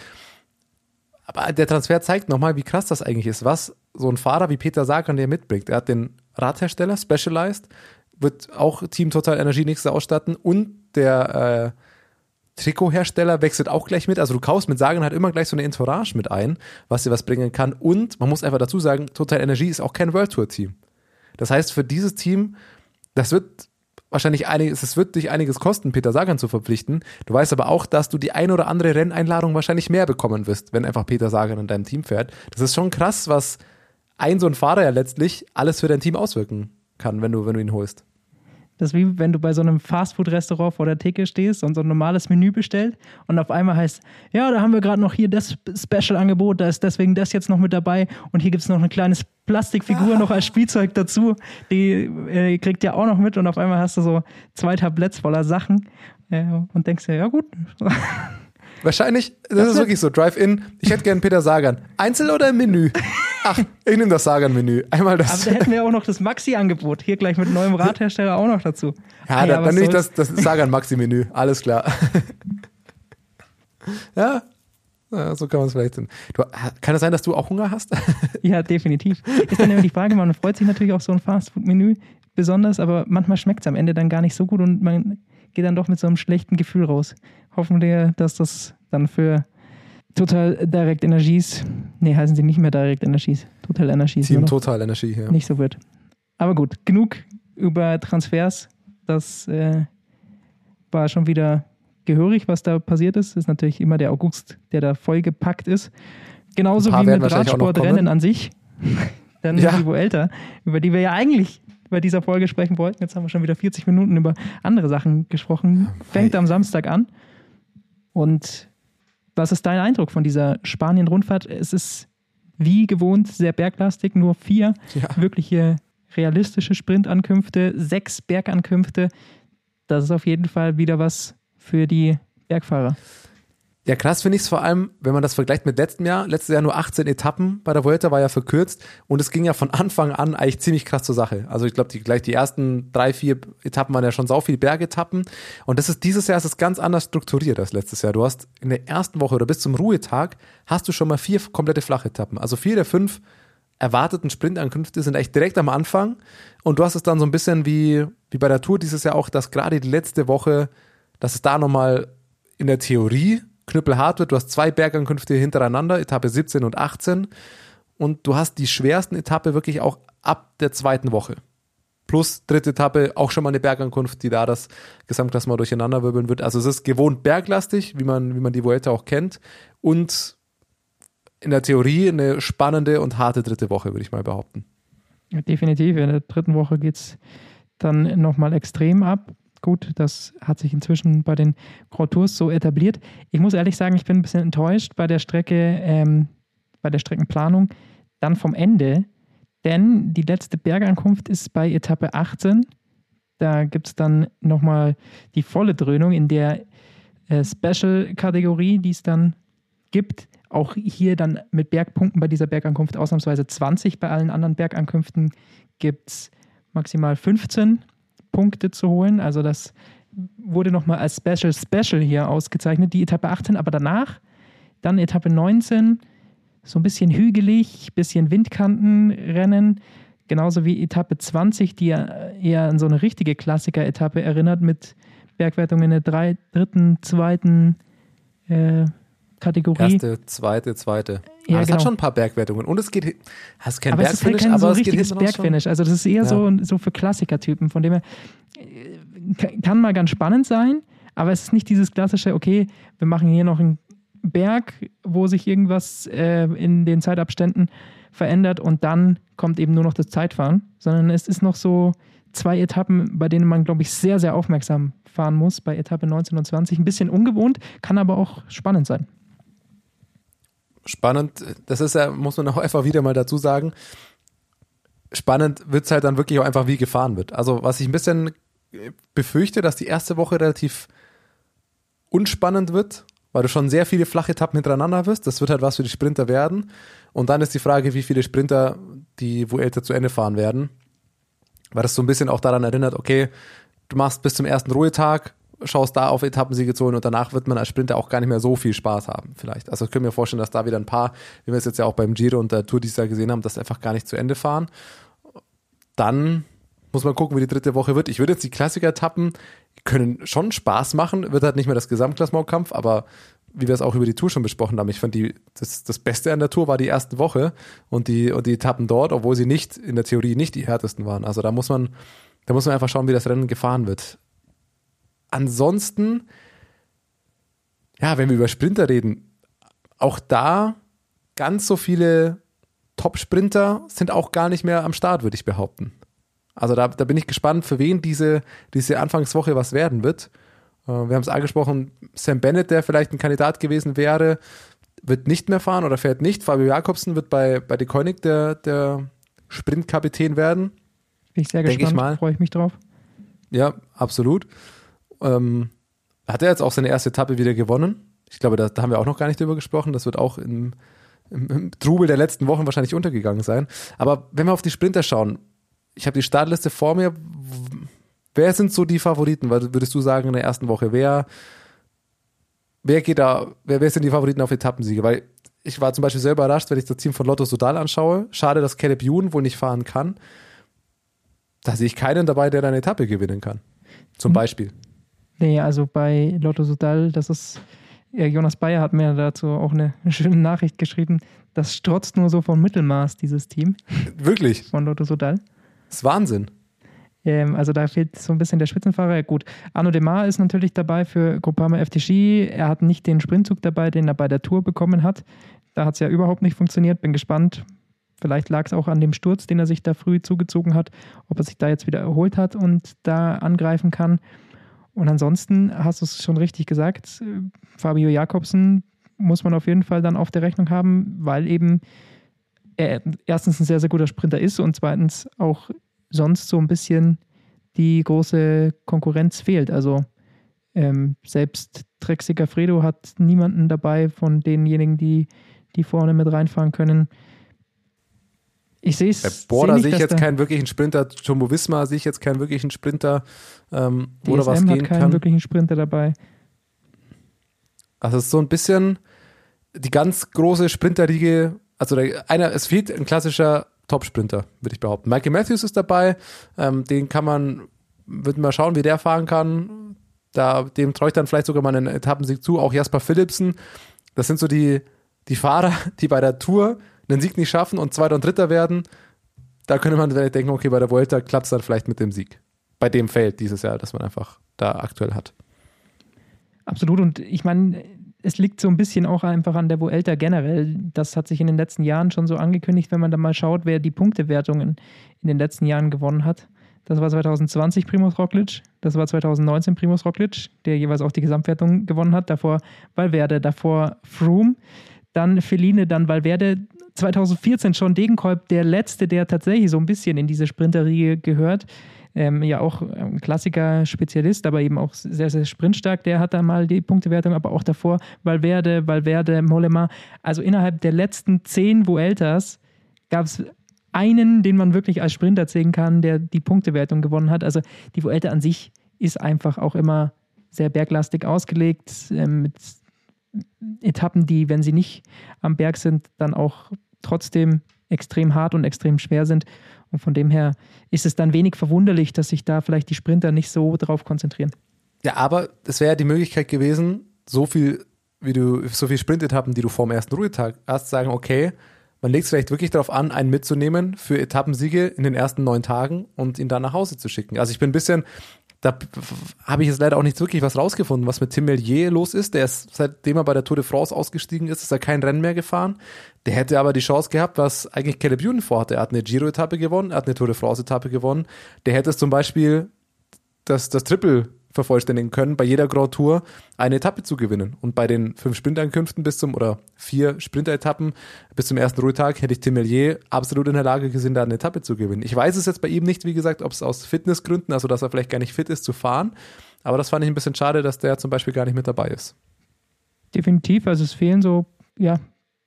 Aber der Transfer zeigt nochmal, wie krass das eigentlich ist, was so ein Fahrer wie Peter Sagan der mitbringt. Er hat den Radhersteller Specialized, wird auch Team Total Energie nächstes Jahr ausstatten und der äh, Trikothersteller wechselt auch gleich mit. Also du kaufst mit Sagan halt immer gleich so eine Entourage mit ein, was dir was bringen kann. Und man muss einfach dazu sagen, Total Energie ist auch kein World Tour Team. Das heißt, für dieses Team, das wird wahrscheinlich einiges, es wird dich einiges kosten, Peter Sagan zu verpflichten. Du weißt aber auch, dass du die ein oder andere Renneinladung wahrscheinlich mehr bekommen wirst, wenn einfach Peter Sagan in deinem Team fährt. Das ist schon krass, was ein so ein Fahrer ja letztlich alles für dein Team auswirken kann, wenn du, wenn du ihn holst. Das ist wie wenn du bei so einem Fastfood-Restaurant vor der Theke stehst und so ein normales Menü bestellt und auf einmal heißt, ja, da haben wir gerade noch hier das Special-Angebot, da ist deswegen das jetzt noch mit dabei und hier gibt es noch eine kleine Plastikfigur noch als Spielzeug dazu, die äh, kriegt ja auch noch mit und auf einmal hast du so zwei Tabletts voller Sachen äh, und denkst dir, ja gut. Wahrscheinlich, das, das ist wirklich so, Drive-In, ich hätte gern Peter Sagan. Einzel oder im Menü? Ach, ich nehme das Sagan-Menü. Einmal das. Aber da hätten wir auch noch das Maxi-Angebot. Hier gleich mit neuem Radhersteller auch noch dazu. Ja, dann, dann nehme ich das, das Sagan-Maxi-Menü. Alles klar. ja, ja, so kann man es vielleicht sehen. Du, kann es sein, dass du auch Hunger hast? ja, definitiv. Ist dann immer die Frage, man freut sich natürlich auf so ein Fastfood-Menü besonders, aber manchmal schmeckt es am Ende dann gar nicht so gut und man geht dann doch mit so einem schlechten Gefühl raus. Hoffen wir, dass das dann für Total Direct Energies, nee, heißen sie nicht mehr Direct Energies, Total Energies. Team Total Energie, ja. Nicht so wird. Aber gut, genug über Transfers. Das äh, war schon wieder gehörig, was da passiert ist. Ist natürlich immer der August, der da vollgepackt ist. Genauso wie mit Radsportrennen an sich. Dann Ja. die Vuelta, über die wir ja eigentlich bei dieser Folge sprechen wollten. Jetzt haben wir schon wieder 40 Minuten über andere Sachen gesprochen. Fängt am Samstag an. Und was ist dein Eindruck von dieser Spanien-Rundfahrt? Es ist wie gewohnt sehr berglastig, nur vier Ja. wirkliche realistische Sprintankünfte, sechs Bergankünfte. Das ist auf jeden Fall wieder was für die Bergfahrer. Ja, krass finde ich es vor allem, wenn man das vergleicht mit letztem Jahr. Letztes Jahr nur 18 Etappen bei der Vuelta war ja verkürzt und es ging ja von Anfang an eigentlich ziemlich krass zur Sache. Also ich glaube, die, gleich die ersten drei, vier Etappen waren ja schon sau viele Bergetappen und das ist dieses Jahr ist es ganz anders strukturiert als letztes Jahr. Du hast in der ersten Woche oder bis zum Ruhetag hast du schon mal vier komplette Flachetappen. Also vier der fünf erwarteten Sprintankünfte sind echt direkt am Anfang und du hast es dann so ein bisschen wie, wie bei der Tour dieses Jahr auch, dass gerade die letzte Woche, dass es da nochmal in der Theorie knüppelhart wird. Du hast zwei Bergankünfte hintereinander, Etappe 17 und 18 und du hast die schwersten Etappe wirklich auch ab der zweiten Woche. Plus dritte Etappe auch schon mal eine Bergankunft, die da das Gesamtklassement durcheinanderwirbeln wird. Also es ist gewohnt berglastig, wie man, wie man die Vuelta auch kennt und in der Theorie eine spannende und harte dritte Woche, würde ich mal behaupten. Definitiv. In der dritten Woche geht es dann nochmal extrem ab. Gut, das hat sich inzwischen bei den Grand Tours so etabliert. Ich muss ehrlich sagen, ich bin ein bisschen enttäuscht bei der Strecke, ähm, bei der Streckenplanung, dann vom Ende, denn die letzte Bergankunft ist bei Etappe 18. Da gibt es dann nochmal die volle Dröhnung in der äh, Special-Kategorie, die es dann gibt. Auch hier dann mit Bergpunkten bei dieser Bergankunft ausnahmsweise 20. Bei allen anderen Bergankünften gibt es maximal 15 Punkte zu holen. Also das wurde nochmal als Special Special hier ausgezeichnet, die Etappe 18. Aber danach, dann Etappe 19, so ein bisschen hügelig, bisschen Windkantenrennen. Genauso wie Etappe 20, die eher an so eine richtige Klassiker-Etappe erinnert, mit Bergwertungen in der drei, dritten, zweiten äh, Kategorie. Erste, zweite, zweite. Ja, aber es genau. hat schon ein paar Bergwertungen und es geht, hast kein aber es ist halt Bergfinish, kein so aber es geht richtiges schon. Bergfinish. Also das ist eher Ja. so, so für Klassikertypen, von dem her äh, kann- kann mal ganz spannend sein, aber es ist nicht dieses klassische, okay, wir machen hier noch einen Berg, wo sich irgendwas äh, in den Zeitabständen verändert und dann kommt eben nur noch das Zeitfahren, sondern es ist noch so zwei Etappen, bei denen man, glaube ich, sehr, sehr aufmerksam fahren muss, bei Etappe 19 und 20. Ein bisschen ungewohnt, kann aber auch spannend sein. Spannend, das ist ja, muss man auch einfach wieder mal dazu sagen, spannend wird es halt dann wirklich auch einfach, wie gefahren wird. Also was ich ein bisschen befürchte, dass die erste Woche relativ unspannend wird, weil du schon sehr viele flache Etappen hintereinander wirst. Das wird halt was für die Sprinter werden. Und dann ist die Frage, wie viele Sprinter die Vuelta zu Ende fahren werden. Weil das so ein bisschen auch daran erinnert, okay, du machst bis zum ersten Ruhetag, schaust da auf Etappensiege zu holen und danach wird man als Sprinter auch gar nicht mehr so viel Spaß haben, vielleicht. Also ich könnte mir vorstellen, dass da wieder ein paar, wie wir es jetzt ja auch beim Giro und der Tour dieses Jahr gesehen haben, das einfach gar nicht zu Ende fahren. Dann muss man gucken, wie die dritte Woche wird. Ich würde jetzt die Klassiker-Etappen können schon Spaß machen, wird halt nicht mehr das Gesamtklassementkampf, aber wie wir es auch über die Tour schon besprochen haben, ich fand die, das, das Beste an der Tour war die erste Woche und die, und die Etappen dort, obwohl sie nicht, in der Theorie nicht die härtesten waren. Also da muss man, da muss man einfach schauen, wie das Rennen gefahren wird. Ansonsten, ja, wenn wir über Sprinter reden, auch da ganz so viele Top-Sprinter sind auch gar nicht mehr am Start, würde ich behaupten. Also da, da bin ich gespannt, für wen diese, diese Anfangswoche was werden wird. Äh, wir haben es angesprochen, Sam Bennett, der vielleicht ein Kandidat gewesen wäre, wird nicht mehr fahren oder fährt nicht. Fabio Jakobsen wird bei, bei De Koenig der, der Sprintkapitän werden. Bin ich sehr Denk gespannt, freue ich mich drauf. Ja, absolut. Ähm, hat er jetzt auch seine erste Etappe wieder gewonnen? Ich glaube, da, da haben wir auch noch gar nicht drüber gesprochen. Das wird auch im, im, im Trubel der letzten Wochen wahrscheinlich untergegangen sein. Aber wenn wir auf die Sprinter schauen, ich habe die Startliste vor mir. Wer sind so die Favoriten? Was würdest du sagen in der ersten Woche? Wer, wer geht da, wer, wer sind die Favoriten auf Etappensiege? Weil ich war zum Beispiel sehr überrascht, wenn ich das Team von Lotto Sudal anschaue. Schade, dass Caleb Ewan wohl nicht fahren kann. Da sehe ich keinen dabei, der eine Etappe gewinnen kann. Zum Mhm. Beispiel. Nee, also bei Lotto Sudal, das ist, ja, Jonas Bayer hat mir dazu auch eine schöne Nachricht geschrieben. Das strotzt nur so von Mittelmaß, dieses Team Wirklich. von Lotto Sudal. Das ist Wahnsinn. Ähm, also da fehlt so ein bisschen der Spitzenfahrer. Gut, Arno Demar ist natürlich dabei für Groupama FTG. Er hat nicht den Sprintzug dabei, den er bei der Tour bekommen hat. Da hat es ja überhaupt nicht funktioniert. Bin gespannt. Vielleicht lag es auch an dem Sturz, den er sich da früh zugezogen hat, ob er sich da jetzt wieder erholt hat und da angreifen kann. Und ansonsten hast du es schon richtig gesagt, Fabio Jakobsen muss man auf jeden Fall dann auf der Rechnung haben, weil eben er erstens ein sehr, sehr guter Sprinter ist und zweitens auch sonst so ein bisschen die große Konkurrenz fehlt. Also ähm, selbst Trek Fredo hat niemanden dabei von denjenigen, die, die vorne mit reinfahren können. Ich sehe es. Bei Border sehe ich jetzt keinen wirklichen Sprinter. Jumbo Wismar sehe ich jetzt keinen wirklichen Sprinter, ähm, wo da was gehen hat keinen kann. wirklichen Sprinter dabei. Also es ist so ein bisschen die ganz große Sprinterriege. Also der, einer, es fehlt ein klassischer Top-Sprinter, würde ich behaupten. Michael Matthews ist dabei. Ähm, den kann man, wird mal schauen, wie der fahren kann. Da, dem traue ich dann vielleicht sogar mal einen Etappensieg zu. Auch Jasper Philipsen. Das sind so die, die Fahrer, die bei der Tour einen Sieg nicht schaffen und Zweiter und Dritter werden, da könnte man vielleicht denken, okay, bei der Vuelta klappt es dann vielleicht mit dem Sieg. Bei dem Feld dieses Jahr, das man einfach da aktuell hat. Absolut. Und ich meine, es liegt so ein bisschen auch einfach an der Vuelta generell. Das hat sich in den letzten Jahren schon so angekündigt, wenn man da mal schaut, wer die Punktewertungen in den letzten Jahren gewonnen hat. Das war 2020 Primus Roglic, das war 2019 Primus Roglic, der jeweils auch die Gesamtwertung gewonnen hat. Davor Valverde, davor Froome, dann Feline, dann Valverde, 2014 schon Degenkolb, der letzte, der tatsächlich so ein bisschen in diese Sprinterriege gehört. Ähm, ja, auch ein Klassiker-Spezialist, aber eben auch sehr, sehr sprintstark. Der hat da mal die Punktewertung, aber auch davor Valverde, Valverde, Mollema. Also innerhalb der letzten zehn Vueltas gab es einen, den man wirklich als Sprinter zählen kann, der die Punktewertung gewonnen hat. Also die Vuelta an sich ist einfach auch immer sehr berglastig ausgelegt, äh, mit Etappen, die, wenn sie nicht am Berg sind, dann auch trotzdem extrem hart und extrem schwer sind. Und von dem her ist es dann wenig verwunderlich, dass sich da vielleicht die Sprinter nicht so drauf konzentrieren. Ja, aber es wäre ja die Möglichkeit gewesen, so viel, wie du, so viel Sprintetappen, die du vor dem ersten Ruhetag hast, sagen, okay, man legt es vielleicht wirklich darauf an, einen mitzunehmen für Etappensiege in den ersten neun Tagen und ihn dann nach Hause zu schicken. Also ich bin ein bisschen, da habe ich jetzt leider auch nicht wirklich was rausgefunden, was mit Tim Mellier los ist. Der ist, seitdem er bei der Tour de France ausgestiegen ist, ist er kein Rennen mehr gefahren. Der hätte aber die Chance gehabt, was eigentlich Caleb Ewan vorhatte. Er hat eine Giro-Etappe gewonnen, er hat eine Tour de France-Etappe gewonnen. Der hätte es zum Beispiel das, das Triple vervollständigen können, bei jeder Grand Tour eine Etappe zu gewinnen. Und bei den fünf Sprintankünften bis zum, oder vier Sprinteretappen bis zum ersten Ruhetag hätte ich Tim absolut in der Lage gesehen, da eine Etappe zu gewinnen. Ich weiß es jetzt bei ihm nicht, wie gesagt, ob es aus Fitnessgründen, also dass er vielleicht gar nicht fit ist zu fahren, aber das fand ich ein bisschen schade, dass der zum Beispiel gar nicht mit dabei ist. Definitiv, also es fehlen so, ja,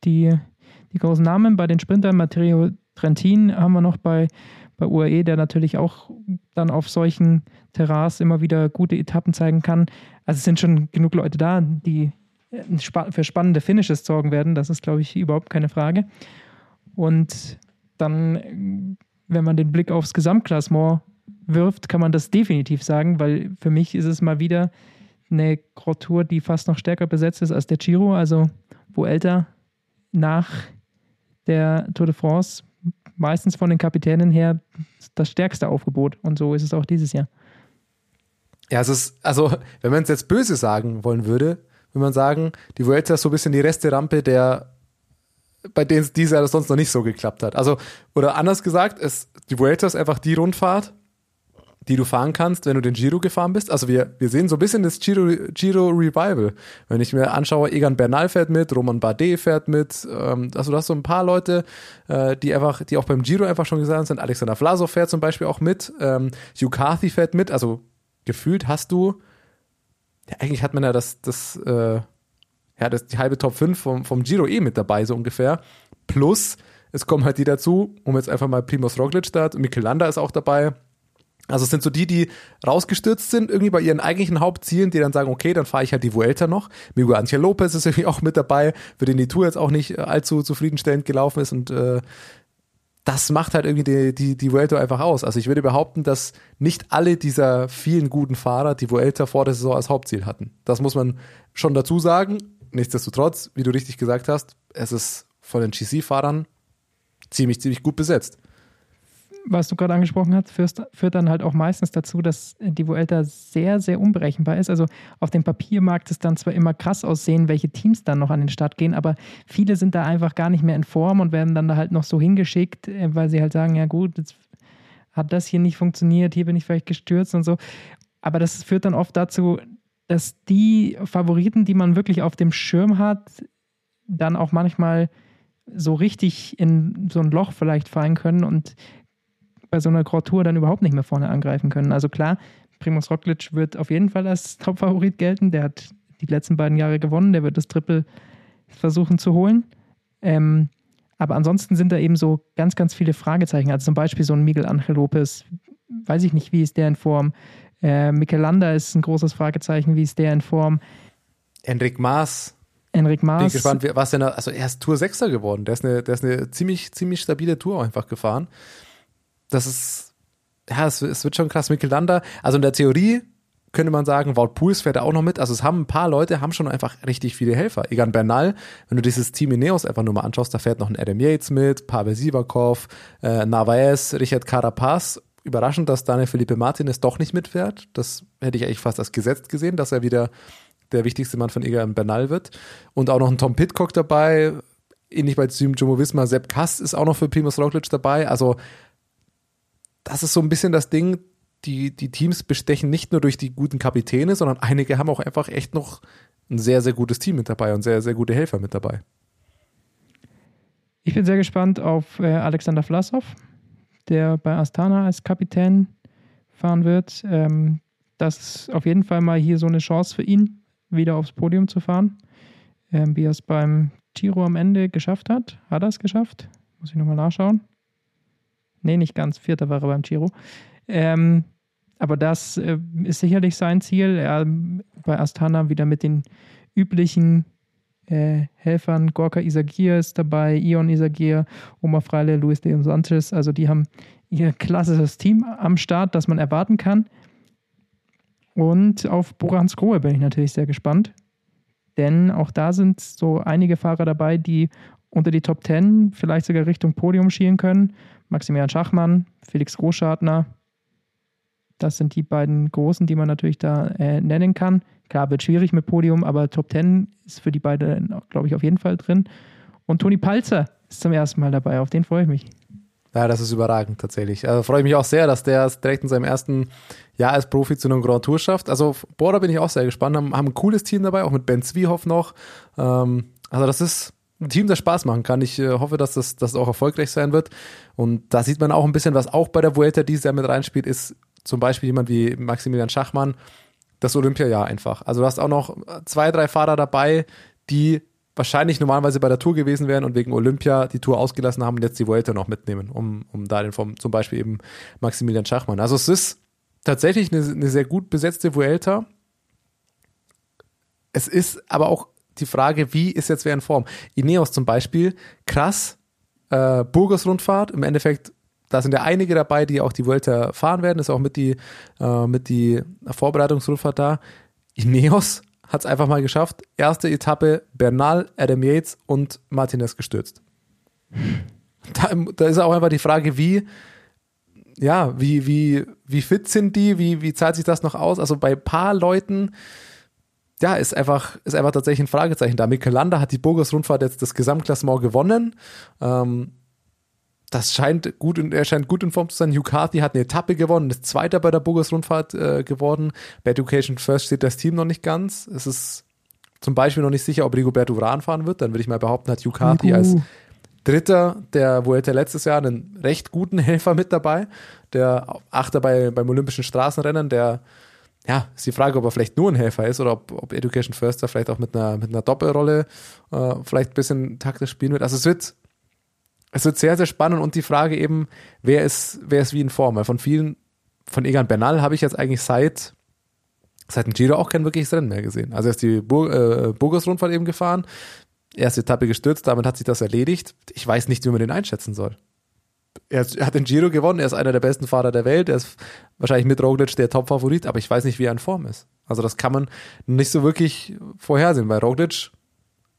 die, die großen Namen bei den Sprintern. Matteo Trentin haben wir noch bei bei UAE, der natürlich auch dann auf solchen Terrains immer wieder gute Etappen zeigen kann. Also es sind schon genug Leute da, die äh, für spannende Finishes sorgen werden. Das ist, glaube ich, überhaupt keine Frage. Und dann, wenn man den Blick aufs Gesamtklassement wirft, kann man das definitiv sagen, weil für mich ist es mal wieder eine Grottour, die fast noch stärker besetzt ist als der Giro, also wo älter nach der Tour de France meistens von den Kapitänen her das stärkste Aufgebot. Und so ist es auch dieses Jahr. Ja, es ist, also, wenn man es jetzt böse sagen wollen würde, würde man sagen, die Vuelta ist so ein bisschen die Resterampe der, bei denen es dieses Jahr sonst noch nicht so geklappt hat. Also, oder anders gesagt, es, die Vuelta ist einfach die Rundfahrt, die du fahren kannst, wenn du den Giro gefahren bist. Also wir, wir sehen so ein bisschen das Giro, Giro Revival. Wenn ich mir anschaue, Egan Bernal fährt mit, Roman Bardet fährt mit, ähm, also du hast so ein paar Leute, äh, die einfach, die auch beim Giro einfach schon gesagt sind. Alexander Vlasov fährt zum Beispiel auch mit, ähm, Hugh Carthy fährt mit, also gefühlt hast du, ja, eigentlich hat man ja das, das, äh, ja, das, die halbe Top 5 vom, vom Giro eh mit dabei, so ungefähr. Plus, es kommen halt die dazu, um jetzt einfach mal Primoz Roglic da, Mikel Landa ist auch dabei, also es sind so die, die rausgestürzt sind, irgendwie bei ihren eigentlichen Hauptzielen, die dann sagen, okay, dann fahre ich halt die Vuelta noch. Miguel Angel Lopez ist irgendwie auch mit dabei, für den die Tour jetzt auch nicht äh, allzu zufriedenstellend gelaufen ist und äh, das macht halt irgendwie die, die, die Vuelta einfach aus. Also ich würde behaupten, dass nicht alle dieser vielen guten Fahrer die Vuelta vor der Saison als Hauptziel hatten. Das muss man schon dazu sagen. Nichtsdestotrotz, wie du richtig gesagt hast, es ist von den GC-Fahrern ziemlich, ziemlich gut besetzt was du gerade angesprochen hast, führt, führt, dann halt auch meistens dazu, dass die Vuelta sehr, sehr unberechenbar ist. Also auf dem Papier mag es dann zwar immer krass aussehen, welche Teams dann noch an den Start gehen, aber viele sind da einfach gar nicht mehr in Form und werden dann da halt noch so hingeschickt, äh, weil sie halt sagen, ja gut, jetzt hat das hier nicht funktioniert, hier bin ich vielleicht gestürzt und so. Aber das führt dann oft dazu, dass die Favoriten, die man wirklich auf dem Schirm hat, dann auch manchmal so richtig in so ein Loch vielleicht fallen können und bei so einer Grand Tour dann überhaupt nicht mehr vorne angreifen können. Also klar, Primus Roglic wird auf jeden Fall als Top-Favorit gelten. Der hat die letzten beiden Jahre gewonnen. Der wird das Triple versuchen zu holen. Ähm, aber ansonsten sind da eben so ganz, ganz viele Fragezeichen. Also zum Beispiel so ein Miguel Angel Lopez, weiß ich nicht, wie ist der in Form? Äh, Mikel Landa ist ein großes Fragezeichen, wie ist der in Form? Enric Maas. Enric Maas. Bin gespannt, was denn, also er ist Tour 6er geworden. Der ist eine, der ist eine ziemlich, ziemlich stabile Tour einfach gefahren das ist, ja, es, es wird schon krass. Michelanda, also in der Theorie könnte man sagen, Wout Pools fährt da auch noch mit. Also es haben ein paar Leute, haben schon einfach richtig viele Helfer. Egan Bernal, wenn du dieses Team Ineos einfach nur mal anschaust, da fährt noch ein Adam Yates mit, Pavel Sivakov, äh, Narvaez, Richard Carapaz. Überraschend, dass Daniel Felipe Martinez doch nicht mitfährt. Das hätte ich eigentlich fast als gesetzt gesehen, dass er wieder der wichtigste Mann von Egan Bernal wird. Und auch noch ein Tom Pitcock dabei, ähnlich bei Team Jumbo Visma. Sepp Kast ist auch noch für Primus Roglic dabei. Also das ist so ein bisschen das Ding, die, die Teams bestechen nicht nur durch die guten Kapitäne, sondern einige haben auch einfach echt noch ein sehr, sehr gutes Team mit dabei und sehr, sehr gute Helfer mit dabei. Ich bin sehr gespannt auf äh, Alexander Vlasov, der bei Astana als Kapitän fahren wird. Ähm, das ist auf jeden Fall mal hier so eine Chance für ihn, wieder aufs Podium zu fahren. Ähm, wie er es beim Giro am Ende geschafft hat. Hat er es geschafft? Muss ich nochmal nachschauen. Nee, nicht ganz. Vierter war er beim Giro. Ähm, aber das äh, ist sicherlich sein Ziel. Er bei Astana wieder mit den üblichen äh, Helfern. Gorka Isagir ist dabei, Ion Isagir, Omar Freile, Luis Leon Sanchez. Also die haben ihr klassisches Team am Start, das man erwarten kann. Und auf Borans Grohe bin ich natürlich sehr gespannt. Denn auch da sind so einige Fahrer dabei, die unter die Top 10 vielleicht sogar Richtung Podium schielen können. Maximilian Schachmann, Felix Großschartner. Das sind die beiden Großen, die man natürlich da äh, nennen kann. Klar, wird schwierig mit Podium, aber Top 10 ist für die beiden, glaube ich, auf jeden Fall drin. Und Toni Palzer ist zum ersten Mal dabei, auf den freue ich mich. Ja, das ist überragend tatsächlich. Also freue ich mich auch sehr, dass der es direkt in seinem ersten Jahr als Profi zu einem Grand Tour schafft. Also Border bin ich auch sehr gespannt. Haben, haben ein cooles Team dabei, auch mit Ben Zwiehoff noch. Ähm, also das ist Team, das Spaß machen kann. Ich äh, hoffe, dass das, das auch erfolgreich sein wird. Und da sieht man auch ein bisschen, was auch bei der Vuelta dieses Jahr mit reinspielt, ist zum Beispiel jemand wie Maximilian Schachmann, das Olympiajahr einfach. Also du hast auch noch zwei, drei Fahrer dabei, die wahrscheinlich normalerweise bei der Tour gewesen wären und wegen Olympia die Tour ausgelassen haben und jetzt die Vuelta noch mitnehmen, um, um da den vom, zum Beispiel eben Maximilian Schachmann. Also es ist tatsächlich eine, eine sehr gut besetzte Vuelta. Es ist aber auch die Frage, wie ist jetzt wer in Form? Ineos zum Beispiel, krass, äh, Burgos Rundfahrt, im Endeffekt, da sind ja einige dabei, die auch die Vuelta fahren werden, ist auch mit die, äh, mit die Vorbereitungsrundfahrt da. Ineos hat es einfach mal geschafft. Erste Etappe, Bernal, Adam Yates und Martinez gestürzt. Da, da ist auch einfach die Frage, wie, ja, wie, wie, wie fit sind die? Wie, wie zahlt sich das noch aus? Also bei paar Leuten, ja, ist einfach, ist einfach tatsächlich ein Fragezeichen da. Landa hat die Burgos-Rundfahrt jetzt das Gesamtklassement gewonnen. Ähm, das scheint gut, er scheint gut in Form zu sein. Hugh Carthy hat eine Etappe gewonnen, ist Zweiter bei der Burgos-Rundfahrt äh, geworden. Bei Education First steht das Team noch nicht ganz. Es ist zum Beispiel noch nicht sicher, ob Rigoberto Uran fahren wird. Dann würde ich mal behaupten, hat Hugh Carthy uh. als Dritter der Vuelta letztes Jahr einen recht guten Helfer mit dabei. Der Achter bei, beim Olympischen Straßenrennen, der ja, ist die Frage, ob er vielleicht nur ein Helfer ist oder ob, ob Education First vielleicht auch mit einer, mit einer Doppelrolle äh, vielleicht ein bisschen taktisch spielen wird. Also es wird, es wird sehr, sehr spannend und die Frage eben, wer ist, wer ist wie in Form? Weil von vielen, von Egan Bernal habe ich jetzt eigentlich seit, seit dem Giro auch kein wirkliches Rennen mehr gesehen. Also er ist die Bur äh, Burgos-Rundfahrt eben gefahren, erste Etappe gestürzt, damit hat sich das erledigt. Ich weiß nicht, wie man den einschätzen soll er hat den Giro gewonnen, er ist einer der besten Fahrer der Welt, er ist wahrscheinlich mit Roglic der Top-Favorit, aber ich weiß nicht, wie er in Form ist. Also das kann man nicht so wirklich vorhersehen. Bei Roglic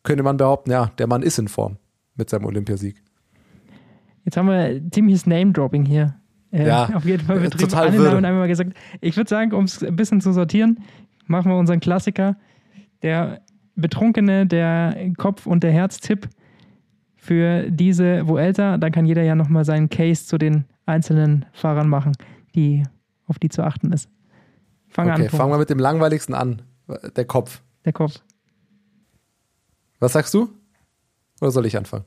könnte man behaupten, ja, der Mann ist in Form mit seinem Olympiasieg. Jetzt haben wir ziemliches Name-Dropping hier. Äh, Ja, auf jeden Fall äh, betrieben. total Alle. Namen einmal gesagt. Ich würde sagen, um es ein bisschen zu sortieren, machen wir unseren Klassiker. Der Betrunkene, der Kopf- und der Herztipp für diese Vuelta. Da kann jeder ja nochmal seinen Case zu den einzelnen Fahrern machen, die, auf die zu achten ist. Fang Okay, an, fangen wir mit dem langweiligsten an. Der Kopf. der Kopf. Was sagst du? Oder soll ich anfangen?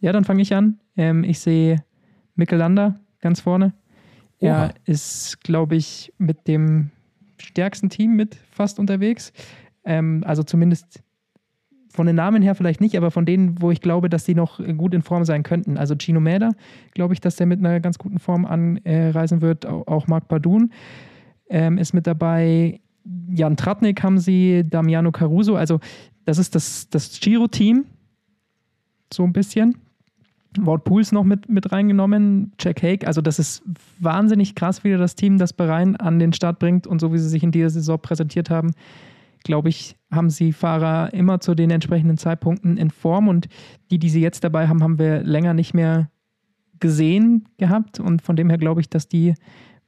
Ja, dann fange ich an. Ähm, ich sehe Mikkel Lander ganz vorne. Oha. Er ist, glaube ich, mit dem stärksten Team mit fast unterwegs. Ähm, also zumindest von den Namen her vielleicht nicht, aber von denen, wo ich glaube, dass die noch gut in Form sein könnten. Also Gino Mäder, glaube ich, dass der mit einer ganz guten Form anreisen wird. Au- Auch Marc Badun ähm, ist mit dabei. Jan Tratnik haben sie, Damiano Caruso. Also das ist das, das Giro-Team, so ein bisschen. Wout Pools noch mit, mit reingenommen, Jack Hake. Also das ist wahnsinnig krass, wieder das Team, das Bahrain an den Start bringt und so wie sie sich in dieser Saison präsentiert haben, glaube ich, haben sie Fahrer immer zu den entsprechenden Zeitpunkten in Form und die, die sie jetzt dabei haben, haben wir länger nicht mehr gesehen gehabt und von dem her glaube ich, dass die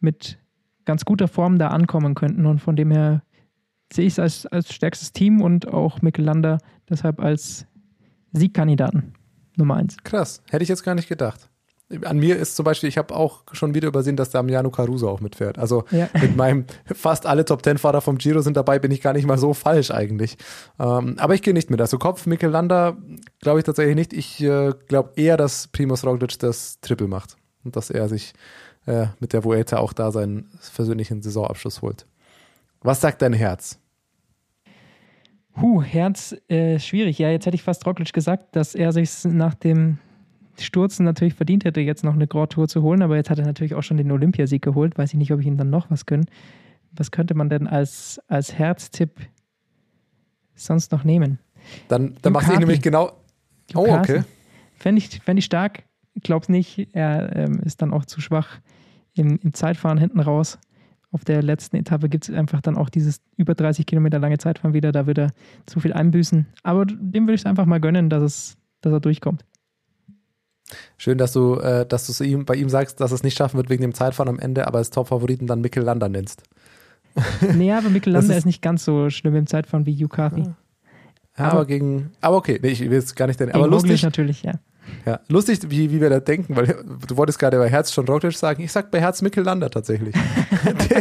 mit ganz guter Form da ankommen könnten und von dem her sehe ich es als, als stärkstes Team und auch Mikkel Lander deshalb als Siegkandidaten Nummer eins. Krass, hätte ich jetzt gar nicht gedacht. An mir ist zum Beispiel, ich habe auch schon wieder übersehen, dass Damiano Caruso auch mitfährt. Also Ja. mit meinem fast alle Top Ten Fahrer vom Giro sind dabei, bin ich gar nicht mal so falsch eigentlich. Ähm, aber ich gehe nicht mit. Also Kopf, Mikel Landa glaube ich tatsächlich nicht. Ich äh, glaube eher, dass Primoz Roglic das Triple macht und dass er sich äh, mit der Vuelta auch da seinen persönlichen Saisonabschluss holt. Was sagt dein Herz? Huh, Herz, äh, schwierig. Ja, jetzt hätte ich fast Roglic gesagt, dass er sich nach dem Sturzen natürlich verdient hätte, jetzt noch eine Grand Tour zu holen, aber jetzt hat er natürlich auch schon den Olympiasieg geholt. Weiß ich nicht, ob ich ihm dann noch was gönne. Was könnte man denn als, als Herztipp sonst noch nehmen? Dann, dann mache ich nämlich genau. Oh, Ducati. okay. Fände ich, fänd ich stark. Ich glaube es nicht. Er ähm, ist dann auch zu schwach im, im Zeitfahren hinten raus. Auf der letzten Etappe gibt es einfach dann auch dieses über 30 Kilometer lange Zeitfahren wieder. Da wird er zu viel einbüßen. Aber dem würde ich es einfach mal gönnen, dass, es, dass er durchkommt. Schön, dass du, äh, dass du ihm, bei ihm sagst, dass es nicht schaffen wird wegen dem Zeitfahren am Ende, aber als Top-Favoriten dann Mikkel Landa nennst. nee, aber Mikkel Landa ist- ist, nicht ganz so schlimm im Zeitfahren wie Hugh Carthy. Ja, aber, Aber- gegen, aber okay, nee, ich will jetzt gar nicht den, Gegen aber lustig, natürlich, ja. Ja, lustig, wie, wie wir da denken, weil du wolltest gerade bei Herz schon Roglic sagen, ich sag bei Herz Mikkel Landa tatsächlich.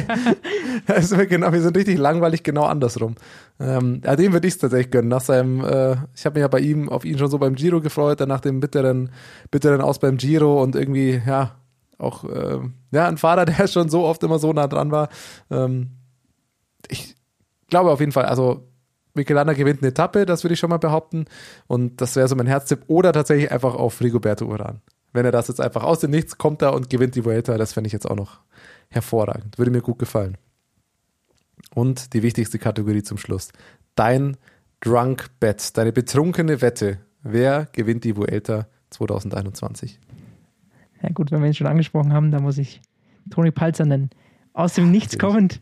ist mir genau, wir sind richtig langweilig genau andersrum. Ähm, ja, dem würde ich es tatsächlich gönnen. Nach seinem, äh, ich habe mich ja bei ihm, auf ihn schon so beim Giro gefreut, dann nach dem bitteren, bitteren Aus beim Giro und irgendwie, ja, auch, äh, ja, ein Fahrer, der schon so oft immer so nah dran war. Ähm, ich glaube auf jeden Fall, also Michelanda gewinnt eine Etappe, das würde ich schon mal behaupten. Und das wäre so mein Herztipp. Oder tatsächlich einfach auf Rigoberto Uran. Wenn er das jetzt einfach aus dem Nichts kommt da und gewinnt die Vuelta, das fände ich jetzt auch noch hervorragend. Würde mir gut gefallen. Und die wichtigste Kategorie zum Schluss. Dein Drunk Bet, deine betrunkene Wette. Wer gewinnt die Vuelta 2021? Ja gut, wenn wir ihn schon angesprochen haben, dann muss ich Toni Palzer nennen. Aus dem Nichts kommend.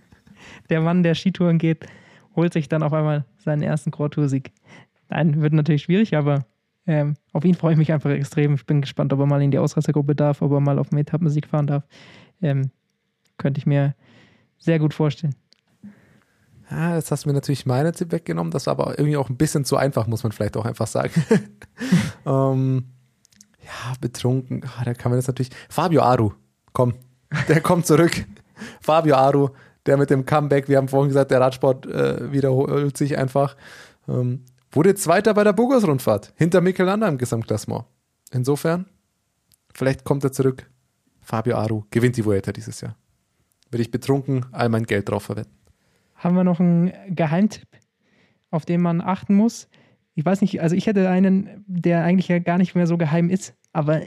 der Mann, der Skitouren geht, holt sich dann auf einmal seinen ersten Grand Tour-Sieg. Nein, wird natürlich schwierig, aber ähm, auf ihn freue ich mich einfach extrem. Ich bin gespannt, ob er mal in die Ausreißergruppe darf, ob er mal auf dem Etappensieg fahren darf. Ähm, könnte ich mir sehr gut vorstellen. Ah, jetzt hast du mir natürlich meine Tipp weggenommen. Das war aber irgendwie auch ein bisschen zu einfach, muss man vielleicht auch einfach sagen. ähm, ja, betrunken. Ah, da kann man jetzt natürlich. Fabio Aru, komm, der kommt zurück. Fabio Aru, der mit dem Comeback, wir haben vorhin gesagt, der Radsport äh, wiederholt sich einfach. Ähm, wurde Zweiter bei der Burgos-Rundfahrt, hinter Mikel Landa im Gesamtklassement. Insofern, vielleicht kommt er zurück. Fabio Aru gewinnt die Vuelta dieses Jahr. Würde ich betrunken all mein Geld drauf verwetten. Haben wir noch einen Geheimtipp, auf den man achten muss? Ich weiß nicht, also ich hätte einen, der eigentlich ja gar nicht mehr so geheim ist, aber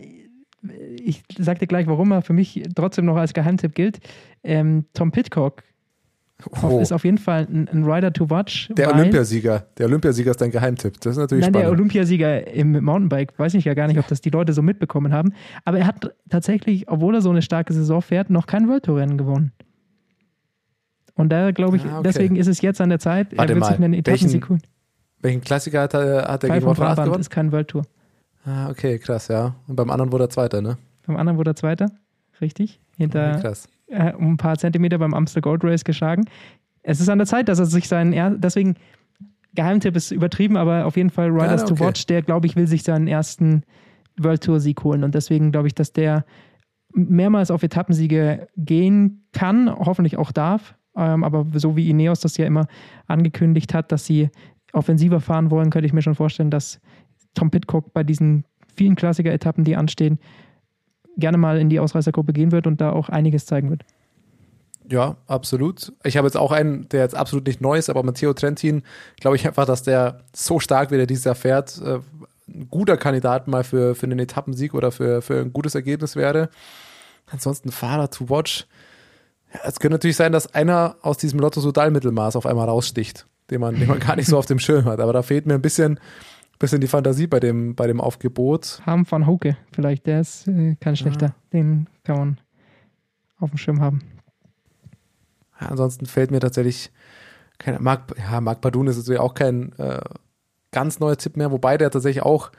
ich sag dir gleich, warum er für mich trotzdem noch als Geheimtipp gilt. Ähm, Tom Pitcock Oh. ist auf jeden Fall ein, ein Rider to watch. Der Olympiasieger. Der Olympiasieger ist dein Geheimtipp. Das ist natürlich Nein, der spannend. Olympiasieger im Mountainbike, weiß ich ja gar nicht, ob das die Leute so mitbekommen haben. Aber er hat tatsächlich, obwohl er so eine starke Saison fährt, noch kein World Tour Rennen gewonnen. Und da glaube ich, Ah, okay. deswegen ist es jetzt an der Zeit, Warte er wird mal, sich einen Etappensieg welchen- holen. Welchen Klassiker hat er, hat er gegen Brabant gewonnen? ist kein World Tour. Ah, okay, krass, ja. Und beim anderen wurde er Zweiter, ne? beim anderen wurde er Zweiter. Richtig. Hinter Krass. Äh, um ein paar Zentimeter beim Amstel Gold Race geschlagen. Es ist an der Zeit, dass er sich seinen, er deswegen, Geheimtipp ist übertrieben, aber auf jeden Fall Riders to okay. Watch, der, glaube ich, will sich seinen ersten World Tour Sieg holen. Und deswegen glaube ich, dass der mehrmals auf Etappensiege gehen kann, hoffentlich auch darf. Ähm, aber so wie Ineos das ja immer angekündigt hat, dass sie offensiver fahren wollen, könnte ich mir schon vorstellen, dass Tom Pitcock bei diesen vielen Klassiker-Etappen, die anstehen, gerne mal in die Ausreißergruppe gehen wird und da auch einiges zeigen wird. Ja, absolut. Ich habe jetzt auch einen, der jetzt absolut nicht neu ist, aber Matteo Trentin, glaube ich einfach, dass der so stark, wie der dieses Jahr fährt, äh, ein guter Kandidat mal für, für einen Etappensieg oder für, für ein gutes Ergebnis wäre. Ansonsten Fahrer to watch. Ja, es könnte natürlich sein, dass einer aus diesem Lotto Sudal Mittelmaß auf einmal raussticht, den man, den man gar nicht so auf dem Schirm hat. Aber da fehlt mir ein bisschen, bisschen die Fantasie bei dem, bei dem Aufgebot. Harm van Hoke, vielleicht, der ist äh, kein schlechter. Den kann man auf dem Schirm haben. Ja, ansonsten fällt mir tatsächlich kein, Marc, ja, Marc Padun ist natürlich auch kein äh, ganz neuer Tipp mehr, wobei der tatsächlich auch,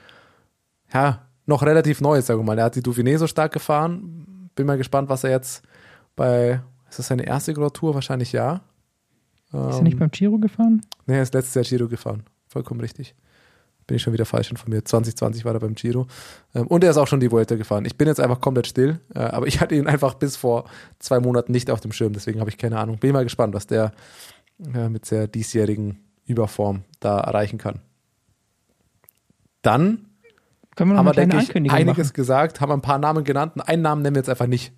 ja, noch relativ neu ist, sagen wir mal. Er hat die Dauphiné so stark gefahren. Bin mal gespannt, was er jetzt bei, ist das seine erste Grand Tour? Wahrscheinlich ja. Ist er nicht beim Giro gefahren? Nee, er ist letztes Jahr Giro gefahren. Vollkommen richtig. Bin ich schon wieder falsch informiert. 2020 war er beim Giro. Ähm, und er ist auch schon die Vuelta gefahren. Ich bin jetzt einfach komplett still, äh, aber ich hatte ihn einfach bis vor zwei Monaten nicht auf dem Schirm, deswegen habe ich keine Ahnung. Bin mal gespannt, was der äh, mit der diesjährigen Überform da erreichen kann. Dann Können wir noch haben wir, denke ich, einiges machen? gesagt, haben ein paar Namen genannt. Einen Namen nennen wir jetzt einfach nicht.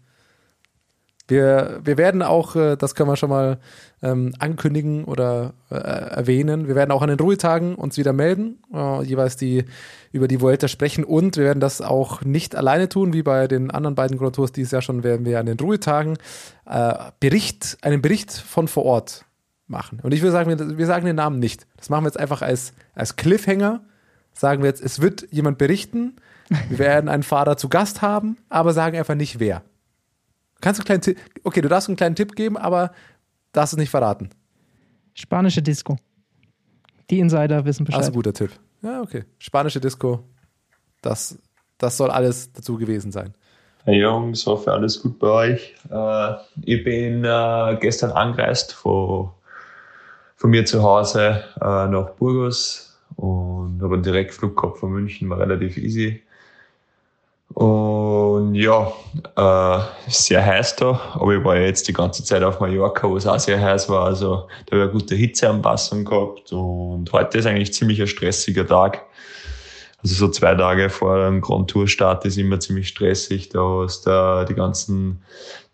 Wir, wir werden auch, äh, das können wir schon mal ähm, ankündigen oder äh, erwähnen, wir werden auch an den Ruhetagen uns wieder melden, äh, jeweils die über die Vuelta sprechen und wir werden das auch nicht alleine tun, wie bei den anderen beiden Grand Tours dieses Jahr schon, werden wir an den Ruhetagen äh, Bericht, einen Bericht von vor Ort machen. Und ich würde sagen, wir, sagen den Namen nicht. Das machen wir jetzt einfach als, als Cliffhanger. Sagen wir jetzt, es wird jemand berichten, wir werden einen Fahrer zu Gast haben, aber sagen einfach nicht wer. Kannst du einen kleinen Tipp, okay, du darfst einen kleinen Tipp geben, aber darfst es nicht verraten. Spanische Disco. Die Insider wissen Das ist Bescheid. ein guter Tipp. Ja, okay. Spanische Disco, das, das soll alles dazu gewesen sein. Hey Jungs, hoffe alles gut bei euch. Äh, ich bin äh, gestern angereist von, von mir zu Hause äh, nach Burgos und habe einen Direktflug gehabt von München, war relativ easy. Und ja, äh, sehr heiß da, aber ich war jetzt die ganze Zeit auf Mallorca, wo es auch sehr heiß war. Also da habe ich eine gute Hitzeanpassung gehabt und heute ist eigentlich ziemlich ein stressiger Tag. Also so zwei Tage vor dem Grand Tour Start ist immer ziemlich stressig. Da ist da die ganzen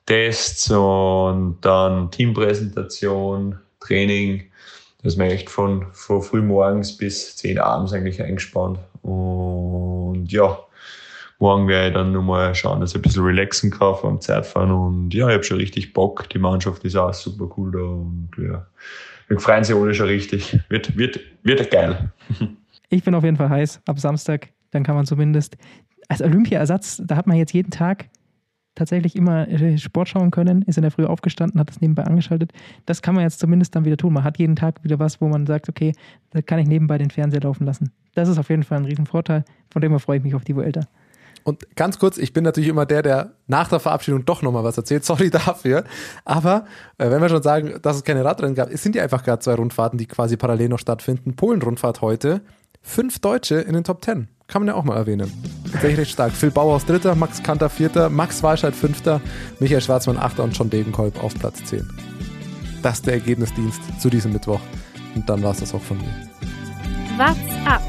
Tests und dann Teampräsentation, Training. Da ist man echt von, von früh morgens bis 10 abends eigentlich eingespannt. Und ja, morgen werde ich dann nochmal schauen, dass ich ein bisschen relaxen kann vor dem Zeitfahren. Und ja, ich habe schon richtig Bock. Die Mannschaft ist auch super cool da. Und ja, wir freuen sich alle schon richtig. Wird, wird, wird geil. Ich bin auf jeden Fall heiß. Ab Samstag, dann kann man zumindest als Olympiaersatz, da hat man jetzt jeden Tag tatsächlich immer äh, Sport schauen können, ist in der Früh aufgestanden, hat das nebenbei angeschaltet. Das kann man jetzt zumindest dann wieder tun. Man hat jeden Tag wieder was, wo man sagt, okay, da kann ich nebenbei den Fernseher laufen lassen. Das ist auf jeden Fall ein Riesenvorteil. Von dem her freue ich mich auf die Vuelta. Und ganz kurz, ich bin natürlich immer der, der nach der Verabschiedung doch nochmal was erzählt. Sorry dafür. Aber äh, wenn wir schon sagen, dass es keine Radrennen gab, es sind ja einfach gerade zwei Rundfahrten, die quasi parallel noch stattfinden. Polen-Rundfahrt heute. Fünf Deutsche in den Top Ten. Kann man ja auch mal erwähnen. Tatsächlich recht stark. Phil Bauhaus Dritter, Max Kanter Vierter, Max Walscheid Fünfter, Michael Schwarzmann Achter und John Degenkolb auf Platz 10. Das ist der Ergebnisdienst zu diesem Mittwoch. Und dann war es das auch von mir. What's up?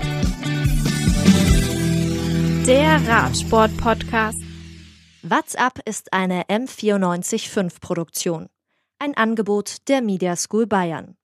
Der Radsport-Podcast. WhatsApp ist eine M945 Produktion. Ein Angebot der Media School Bayern.